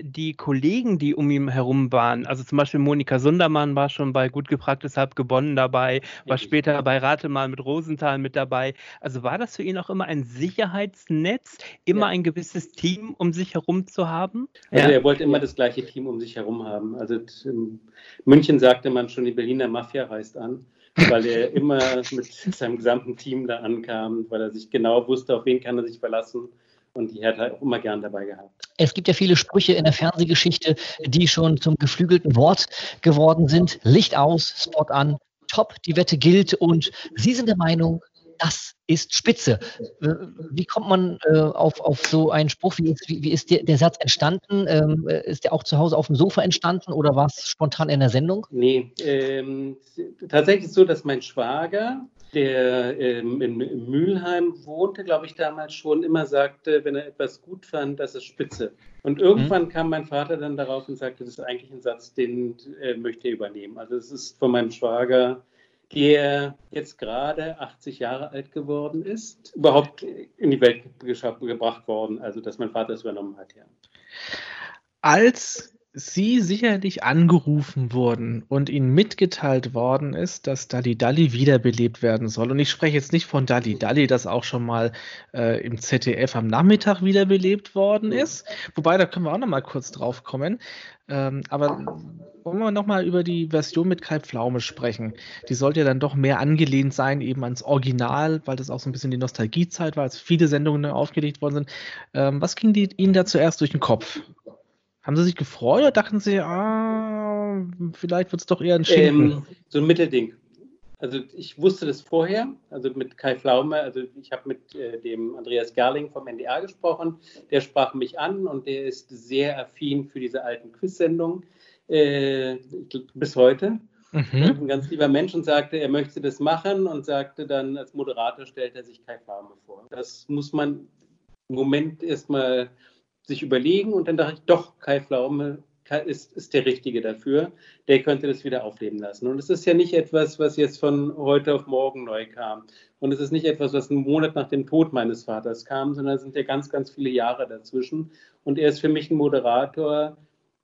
die Kollegen, die um ihn herum waren, also zum Beispiel Monika Sundermann war schon bei Gut gefragt, deshalb gewonnen dabei, war später bei Rate mal mit Rosenthal mit dabei. Also war das für ihn auch immer ein Sicherheitsnetz, immer ja. ein gewisses Team um sich herum zu haben? Also ja. er wollte immer das gleiche Team um sich herum haben. Also in München sagte man schon, die Berliner Mafia reist an weil er immer mit seinem gesamten Team da ankam, weil er sich genau wusste, auf wen kann er sich verlassen und die hat er auch immer gern dabei gehabt. Es gibt ja viele Sprüche in der Fernsehgeschichte, die schon zum geflügelten Wort geworden sind. Licht aus, Spot an, top, die Wette gilt und Sie sind der Meinung, das ist spitze. Äh, wie kommt man äh, auf, auf so einen Spruch? Wie ist, wie, wie ist der, der, Satz entstanden? Ähm, äh, ist der auch zu Hause auf dem Sofa entstanden oder war es spontan in der Sendung? Nee, ähm, tatsächlich so, dass mein Schwager, der ähm, in, in Mülheim wohnte, glaube ich, damals schon immer sagte, wenn er etwas gut fand, das ist spitze. Und irgendwann mhm. kam mein Vater dann darauf und sagte, das ist eigentlich ein Satz, den äh, möchte er übernehmen. Also es ist von meinem Schwager der jetzt gerade 80 Jahre alt geworden ist, überhaupt in die Welt gebracht worden, also dass mein Vater es übernommen hat, ja. Als Sie sicherlich angerufen wurden und Ihnen mitgeteilt worden ist, dass Dali Dali wiederbelebt werden soll. Und ich spreche jetzt nicht von Dali Dali, das auch schon mal äh, im ZDF am Nachmittag wiederbelebt worden ist. Wobei, da können wir auch noch mal kurz drauf kommen. Ähm, aber wollen wir noch mal über die Version mit Kai Pflaume sprechen. Die sollte ja dann doch mehr angelehnt sein, eben ans Original, weil das auch so ein bisschen die Nostalgiezeit war, als viele Sendungen aufgelegt worden sind. Ähm, was ging die, Ihnen da zuerst durch den Kopf? Haben Sie sich gefreut oder dachten Sie, ah, vielleicht wird es doch eher ein Schinken? Ähm, so ein Mittelding. Also ich wusste das vorher, also mit Kai Flaume, also ich habe mit äh, dem Andreas Gerling vom NDR gesprochen, der sprach mich an und der ist sehr affin für diese alten Quiz-Sendungen äh, bis heute. Mhm. Ein ganz lieber Mensch und sagte, er möchte das machen und sagte dann, als Moderator stellt er sich Kai Flaume vor. Das muss man im Moment erstmal sich überlegen und dann dachte ich, doch, Kai Pflaume ist, ist der Richtige dafür. Der könnte das wieder aufleben lassen. Und es ist ja nicht etwas, was jetzt von heute auf morgen neu kam. Und es ist nicht etwas, was einen Monat nach dem Tod meines Vaters kam, sondern es sind ja ganz, ganz viele Jahre dazwischen. Und er ist für mich ein Moderator,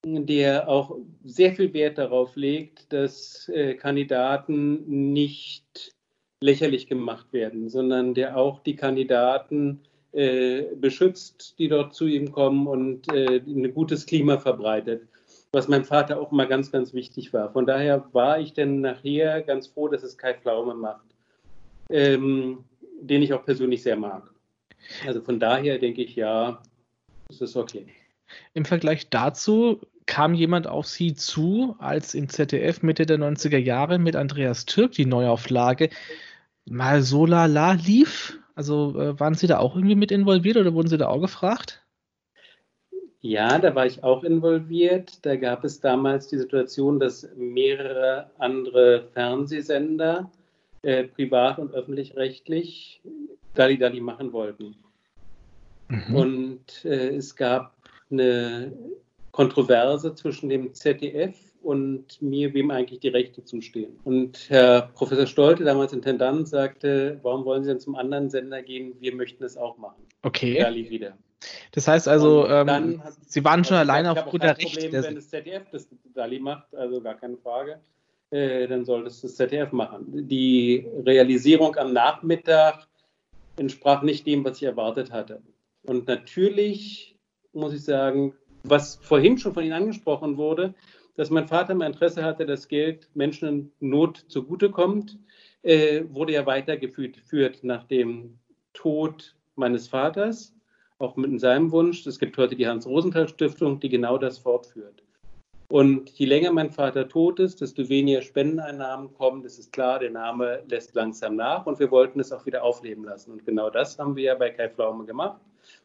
der auch sehr viel Wert darauf legt, dass äh, Kandidaten nicht lächerlich gemacht werden, sondern der auch die Kandidaten äh, beschützt, die dort zu ihm kommen und äh, ein gutes Klima verbreitet, was meinem Vater auch immer ganz, ganz wichtig war. Von daher war ich dann nachher ganz froh, dass es Kai Pflaume macht, ähm, den ich auch persönlich sehr mag. Also von daher denke ich, ja, es ist okay. Im Vergleich dazu kam jemand auf Sie zu, als im ZDF Mitte der 90er Jahre mit Andreas Türk die Neuauflage mal so lala lief. Also äh, waren Sie da auch irgendwie mit involviert oder wurden Sie da auch gefragt? Ja, da war ich auch involviert. Da gab es damals die Situation, dass mehrere andere Fernsehsender, äh, privat und öffentlich-rechtlich, Dali Dali machen wollten. Mhm. Und äh, es gab eine Kontroverse zwischen dem ZDF und mir, wem eigentlich die Rechte zustehen. Und Herr Professor Stolte, damals Intendant, sagte, warum wollen Sie denn zum anderen Sender gehen? Wir möchten es auch machen. Okay. Dali wieder. Das heißt also, ähm, Sie waren schon alleine aufgrund der Rechte. Problem, wenn das ZDF das Dali macht, also gar keine Frage, äh, dann soll das das ZDF machen. Die Realisierung am Nachmittag entsprach nicht dem, was ich erwartet hatte. Und natürlich muss ich sagen, was vorhin schon von Ihnen angesprochen wurde, dass mein Vater mein Interesse hatte, dass Geld Menschen in Not zugutekommt, äh, wurde ja weitergeführt nach dem Tod meines Vaters, auch mit seinem Wunsch. Es gibt heute die Hans-Rosenthal-Stiftung, die genau das fortführt. Und je länger mein Vater tot ist, desto weniger Spendeneinnahmen kommen. Das ist klar, der Name lässt langsam nach und wir wollten es auch wieder aufleben lassen. Und genau das haben wir ja bei Kai Pflaume gemacht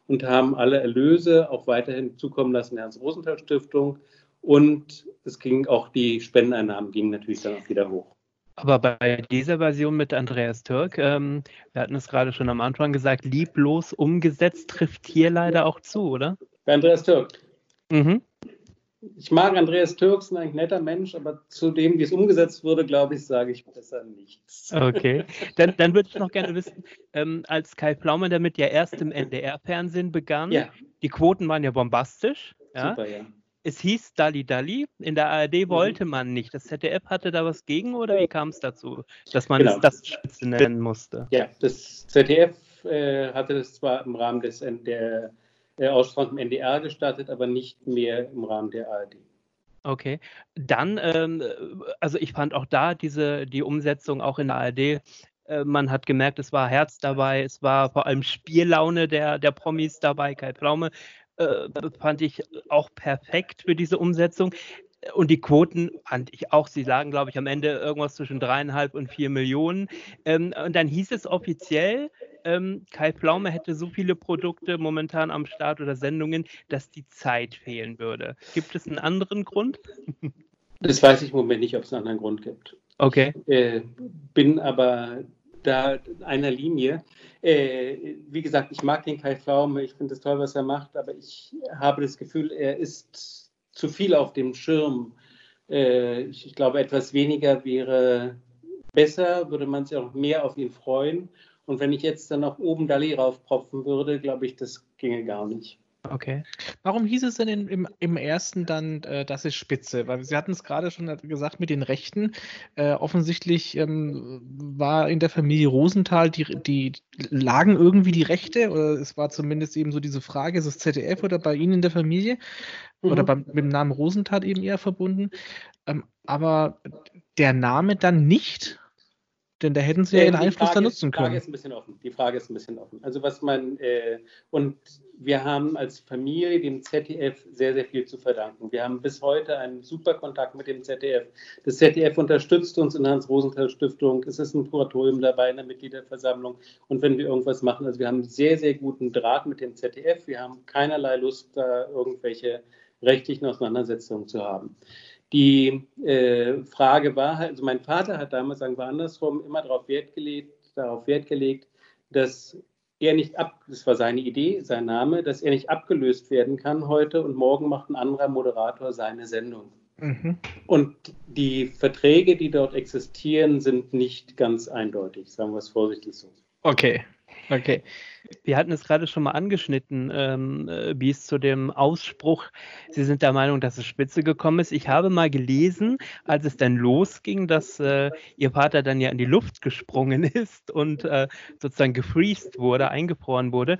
und haben alle Erlöse auch weiterhin zukommen lassen der Hans-Rosenthal-Stiftung. Und es ging auch die Spendeneinnahmen gingen natürlich dann auch wieder hoch. Aber bei dieser Version mit Andreas Türk, ähm, wir hatten es gerade schon am Anfang gesagt, lieblos umgesetzt trifft hier leider auch zu, oder? Bei Andreas Türk. Mhm. Ich mag Andreas Türk, ist ein netter Mensch, aber zu dem, wie es umgesetzt wurde, glaube ich, sage ich besser nichts. Okay, dann, dann würde ich noch gerne wissen, ähm, als Kai Pflaume damit ja erst im NDR-Fernsehen begann, ja. die Quoten waren ja bombastisch. Ja? Super, ja es hieß Dali Dali. In der ARD mhm. wollte man nicht. Das ZDF hatte da was gegen oder wie kam es dazu, dass man genau. es das Spitze nennen musste? Ja, das ZDF äh, hatte das zwar im Rahmen des, der äh, Ausstrahlung im NDR gestartet, aber nicht mehr im Rahmen der ARD. Okay, dann, ähm, also ich fand auch da diese die Umsetzung auch in der ARD äh, man hat gemerkt, es war Herz dabei, es war vor allem Spiellaune der, der Promis dabei. Kai Pflaume äh, fand ich auch perfekt für diese Umsetzung. Und die Quoten fand ich auch, sie lagen, glaube ich, am Ende irgendwas zwischen dreieinhalb und vier Millionen. Ähm, und dann hieß es offiziell, ähm, Kai Pflaume hätte so viele Produkte momentan am Start oder Sendungen, dass die Zeit fehlen würde. Gibt es einen anderen Grund? Das weiß ich im Moment nicht, ob es einen anderen Grund gibt. Okay. Ich, äh, bin aber da einer Linie. Äh, wie gesagt, ich mag den Kai Pflaume, ich finde es toll, was er macht, aber ich habe das Gefühl, er ist zu viel auf dem Schirm. Äh, ich, ich, glaube, etwas weniger wäre besser, würde man sich auch mehr auf ihn freuen. Und wenn ich jetzt dann noch oben Dali raufpropfen würde, glaube ich, das ginge gar nicht. Okay. Warum hieß es denn in, im, im ersten dann, äh, das ist Spitze? Weil Sie hatten es gerade schon gesagt mit den Rechten. Äh, offensichtlich ähm, war in der Familie Rosenthal, die, die lagen irgendwie die Rechte, oder es war zumindest eben so diese Frage, ist es ZDF oder bei Ihnen in der Familie? Mhm. Oder beim, mit dem Namen Rosenthal eben eher verbunden. Ähm, aber der Name dann nicht? Denn da hätten sie ja ihren Einfluss da nutzen können. Die Frage ist ein bisschen offen. Die Frage ist ein bisschen offen. Also was man, äh, und wir haben als Familie dem ZDF sehr, sehr viel zu verdanken. Wir haben bis heute einen super Kontakt mit dem ZDF. Das ZDF unterstützt uns in der Hans-Rosenthal-Stiftung. Es ist ein Kuratorium dabei in der Mitgliederversammlung. Und wenn wir irgendwas machen, also wir haben sehr, sehr guten Draht mit dem ZDF. Wir haben keinerlei Lust, da irgendwelche rechtlichen Auseinandersetzungen zu haben. Die äh, Frage war halt, also mein Vater hat damals, sagen wir andersrum, immer darauf Wert gelegt, darauf Wert gelegt, dass er nicht ab, das war seine Idee, sein Name, dass er nicht abgelöst werden kann heute und morgen macht ein anderer Moderator seine Sendung. Mhm. Und die Verträge, die dort existieren, sind nicht ganz eindeutig, sagen wir es vorsichtig so. Okay, okay. Wir hatten es gerade schon mal angeschnitten, ähm, äh, wie es zu dem Ausspruch, Sie sind der Meinung, dass es spitze gekommen ist. Ich habe mal gelesen, als es dann losging, dass äh, Ihr Vater dann ja in die Luft gesprungen ist und äh, sozusagen gefriest wurde, eingefroren wurde.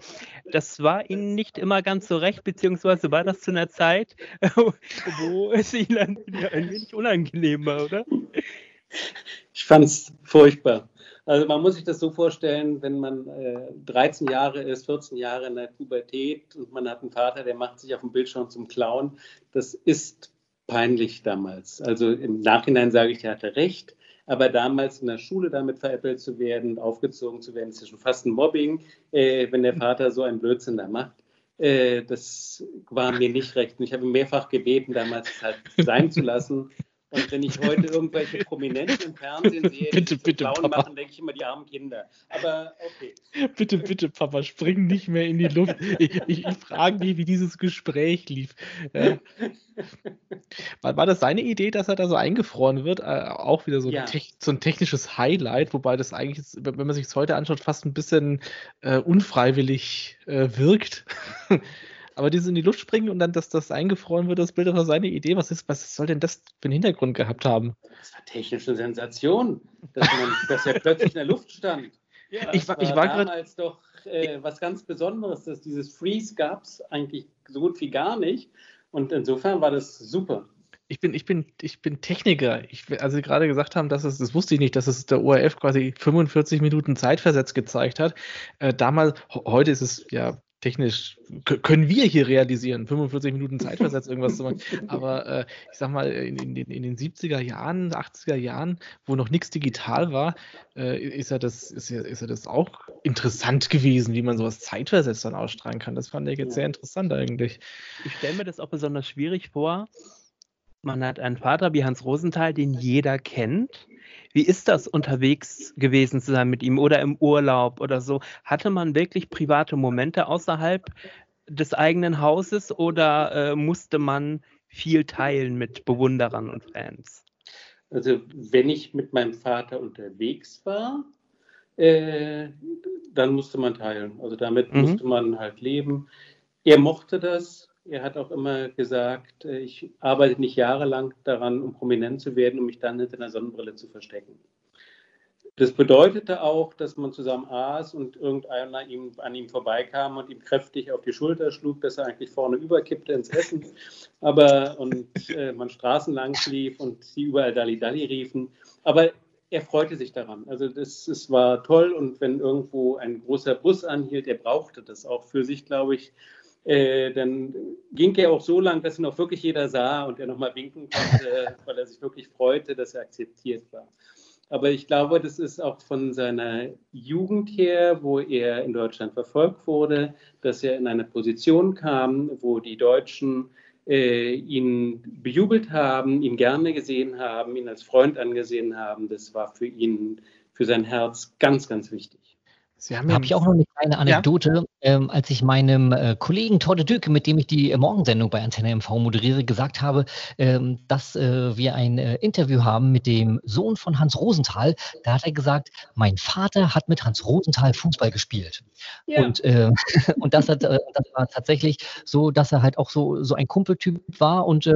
Das war Ihnen nicht immer ganz so recht, beziehungsweise war das zu einer Zeit, wo es Ihnen ein wenig unangenehm war, oder? Ich fand es furchtbar. Also man muss sich das so vorstellen, wenn man äh, 13 Jahre ist, 14 Jahre in der Pubertät und man hat einen Vater, der macht sich auf dem Bildschirm zum Clown. Das ist peinlich damals. Also im Nachhinein sage ich, er hatte recht. Aber damals in der Schule damit veräppelt zu werden, aufgezogen zu werden, ist ja schon fast ein Mobbing, äh, wenn der Vater so einen Blödsinn da macht. Äh, das war mir nicht recht. Und ich habe mehrfach gebeten, damals es halt sein zu lassen. Und wenn ich heute irgendwelche Prominenten im Fernsehen sehe, die bitte, bitte, Clown machen, denke ich immer, die armen Kinder. Aber okay. Bitte, bitte, Papa, spring nicht mehr in die Luft. Ich, ich, ich frage mich, wie dieses Gespräch lief. Ja. War, war, das seine Idee, dass er da so eingefroren wird? Äh, auch wieder so, ja. ein so, ein technisches Highlight, wobei das eigentlich, ist, wenn man sich es heute anschaut, fast ein bisschen äh, unfreiwillig äh, wirkt. Aber dieses in die Luft springen und dann, dass das eingefroren wird, das Bild, das war seine Idee. Was, ist, was soll denn das für einen Hintergrund gehabt haben? Das war technische Sensation, dass, man, dass er plötzlich in der Luft stand. Ja, ich, war, ich war damals doch äh, was ganz Besonderes, dass dieses Freeze gab es eigentlich so gut wie gar nicht. Und insofern war das super. Ich bin, ich bin, ich bin Techniker. Ich, also Sie gerade gesagt haben, dass es, das wusste ich nicht, dass es der ORF quasi 45 Minuten Zeitversetzt gezeigt hat. Äh, damals, heute ist es ja technisch können wir hier realisieren, 45 Minuten Zeitversatz irgendwas zu machen. Aber äh, ich sag mal, in, in, in, den 70er Jahren, 80er Jahren, wo noch nichts digital war, äh, ist, ja das, ist, ja, ist ja das auch interessant gewesen, wie man sowas zeitversetzt dann ausstrahlen kann. Das fand ich jetzt sehr interessant eigentlich. Ich stelle mir das auch besonders schwierig vor. Man hat einen Vater wie Hans Rosenthal, den jeder kennt wie ist das unterwegs gewesen zu sein mit ihm oder im Urlaub oder so? Hatte man wirklich private Momente außerhalb des eigenen Hauses oder äh, musste man viel teilen mit Bewunderern und Fans? Also wenn ich mit meinem Vater unterwegs war, äh, dann musste man teilen. Also damit mhm. musste man halt leben. Er mochte das. Er hat auch immer gesagt, äh, ich arbeite nicht jahrelang daran, um prominent zu werden, um mich dann hinter einer Sonnenbrille zu verstecken. Das bedeutete auch, dass man zusammen aß und irgendeiner ihm, an ihm vorbeikam und ihm kräftig auf die Schulter schlug, dass er eigentlich vorne überkippte ins Essen. Aber und äh, man straßenlang lief und sie überall Dalli Dalli riefen. Aber er freute sich daran. Also das, das war toll und wenn irgendwo ein großer Bus anhielt, er brauchte das auch für sich, glaube ich, äh, dann ging er auch so lang, dass ihn auch wirklich jeder sah und er nochmal winken konnte, weil er sich wirklich freute, dass er akzeptiert war. Aber ich glaube, das ist auch von seiner Jugend her, wo er in Deutschland verfolgt wurde, dass er in eine Position kam, wo die Deutschen äh, ihn bejubelt haben, ihn gerne gesehen haben, ihn als Freund angesehen haben. Das war für ihn, für sein Herz ganz, ganz wichtig. Sie haben ja Habe ich auch noch eine kleine Anekdote, ja? Ähm, als ich meinem äh, Kollegen Torde Dück, mit dem ich die äh, Morgensendung bei Antenne MV moderiere, gesagt habe, ähm, dass äh, wir ein äh, Interview haben mit dem Sohn von Hans Rosenthal. Da hat er gesagt, mein Vater hat mit Hans Rosenthal Fußball gespielt. Ja. Und, äh, und das, hat, äh, das war tatsächlich so, dass er halt auch so, so ein Kumpeltyp war und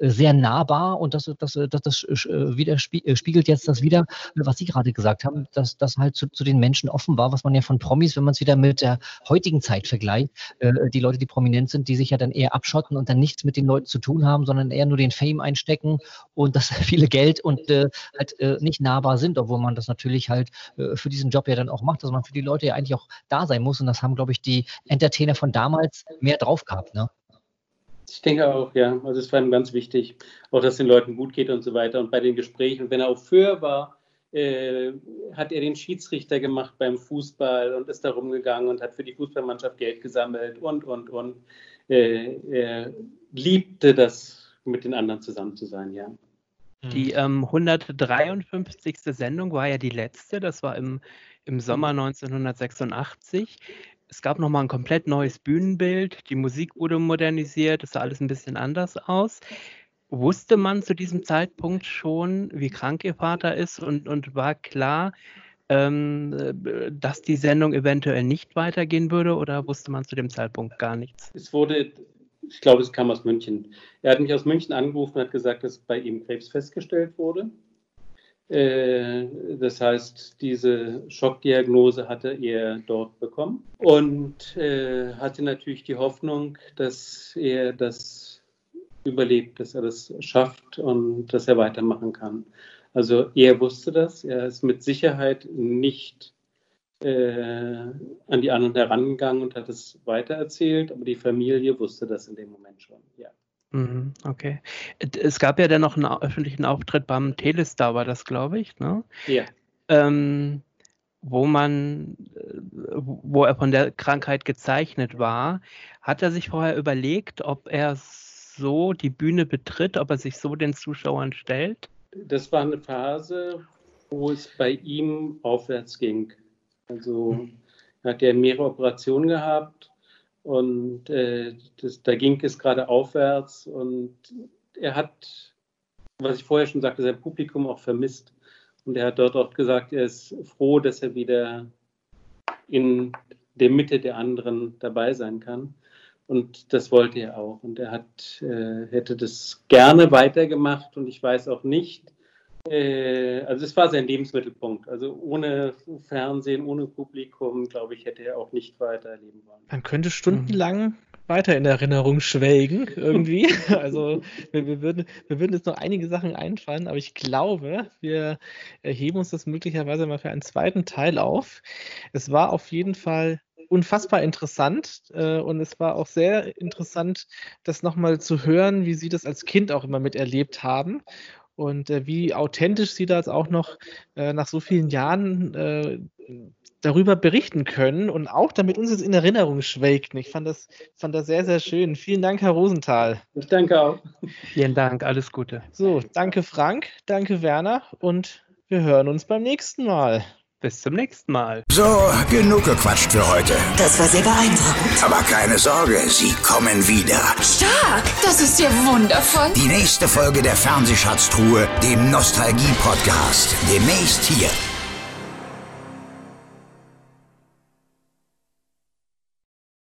sehr nahbar. Und das, das, das, das widerspiegelt jetzt das wieder, was Sie gerade gesagt haben, dass das halt zu, zu den Menschen offen war was man ja von Promis, wenn man es wieder mit der heutigen Zeit vergleicht, äh, die Leute, die prominent sind, die sich ja dann eher abschotten und dann nichts mit den Leuten zu tun haben, sondern eher nur den Fame einstecken und das viele Geld und äh, halt äh, nicht nahbar sind, obwohl man das natürlich halt äh, für diesen Job ja dann auch macht, dass man für die Leute ja eigentlich auch da sein muss und das haben, glaube ich, die Entertainer von damals mehr drauf gehabt, ne? Ich denke auch, ja. Also es war ihm ganz wichtig, auch dass den Leuten gut geht und so weiter. Und bei den Gesprächen, wenn er auf Föhr war, äh, hat er den Schiedsrichter gemacht beim Fußball und ist da rumgegangen und hat für die Fußballmannschaft Geld gesammelt und, und, und. Äh, er liebte das, mit den anderen zusammen zu sein, ja. Die ähm, 153. Sendung war ja die letzte, das war im im Sommer 1986. Es gab nochmal ein komplett neues Bühnenbild, die Musik wurde modernisiert, es sah alles ein bisschen anders aus. Wusste man zu diesem Zeitpunkt schon, wie krank Ihr Vater ist und, und war klar, ähm, äh, dass die Sendung eventuell nicht weitergehen würde oder wusste man zu dem Zeitpunkt gar nichts? Es wurde, ich glaube, es kam aus München. Er hat mich aus München angerufen und hat gesagt, dass bei ihm Krebs festgestellt wurde. Äh, das heißt, diese Schockdiagnose hatte er dort bekommen und äh, hatte natürlich die Hoffnung, dass er das überlebt, dass er das schafft und dass er weitermachen kann. Also er wusste das, er ist mit Sicherheit nicht äh, an die anderen herangegangen und hat es weitererzählt, aber die Familie wusste das in dem Moment schon, ja. Mhm, okay. Es gab ja dann noch einen öffentlichen Auftritt beim Telestar, war das, glaube ich, ne? Ja. Ähm, wo man, äh, wo er von der Krankheit gezeichnet war, hat er sich vorher überlegt, ob er so die Bühne betritt, ob er sich so den Zuschauern stellt? das war eine Phase, wo es bei ihm aufwärts ging. Also er hat ja mehrere Operationen gehabt und äh, das, da ging es gerade aufwärts und er hat, was ich vorher schon sagte, sein Publikum auch vermisst. Und er hat dort auch gesagt, er ist froh, dass er wieder in der Mitte der anderen dabei sein kann. Und das wollte er auch. Und er hat, äh, hätte das gerne weitergemacht. Und ich weiß auch nicht, äh, also es war sein Lebensmittelpunkt. Also ohne Fernsehen, ohne Publikum, glaube ich, hätte er auch nicht weiterleben wollen. Man könnte stundenlang weiter in Erinnerung schwelgen, irgendwie. Also wir, wir, würden, wir würden jetzt noch einige Sachen einfallen, aber ich glaube, wir erheben uns das möglicherweise mal für einen zweiten Teil auf. Es war auf jeden Fall unfassbar interessant äh, und es war auch sehr interessant, das nochmal zu hören, wie Sie das als Kind auch immer miterlebt haben und äh, wie authentisch Sie das auch noch äh, nach so vielen Jahren äh, darüber berichten können und auch damit uns jetzt in Erinnerung schwelgt. Ich fand das, fand das sehr, sehr schön. Vielen Dank, Herr Rosenthal. Ich danke auch. Vielen Dank, alles Gute. So, danke Frank, danke Werner und wir hören uns beim nächsten Mal. Bis zum nächsten Mal. So, genug gequatscht für heute. Das war sehr beeindruckend. Aber keine Sorge, sie kommen wieder. Stark! Das ist ja wundervoll. Die nächste Folge der Fernsehschatztruhe, dem Nostalgie-Podcast. Demnächst hier.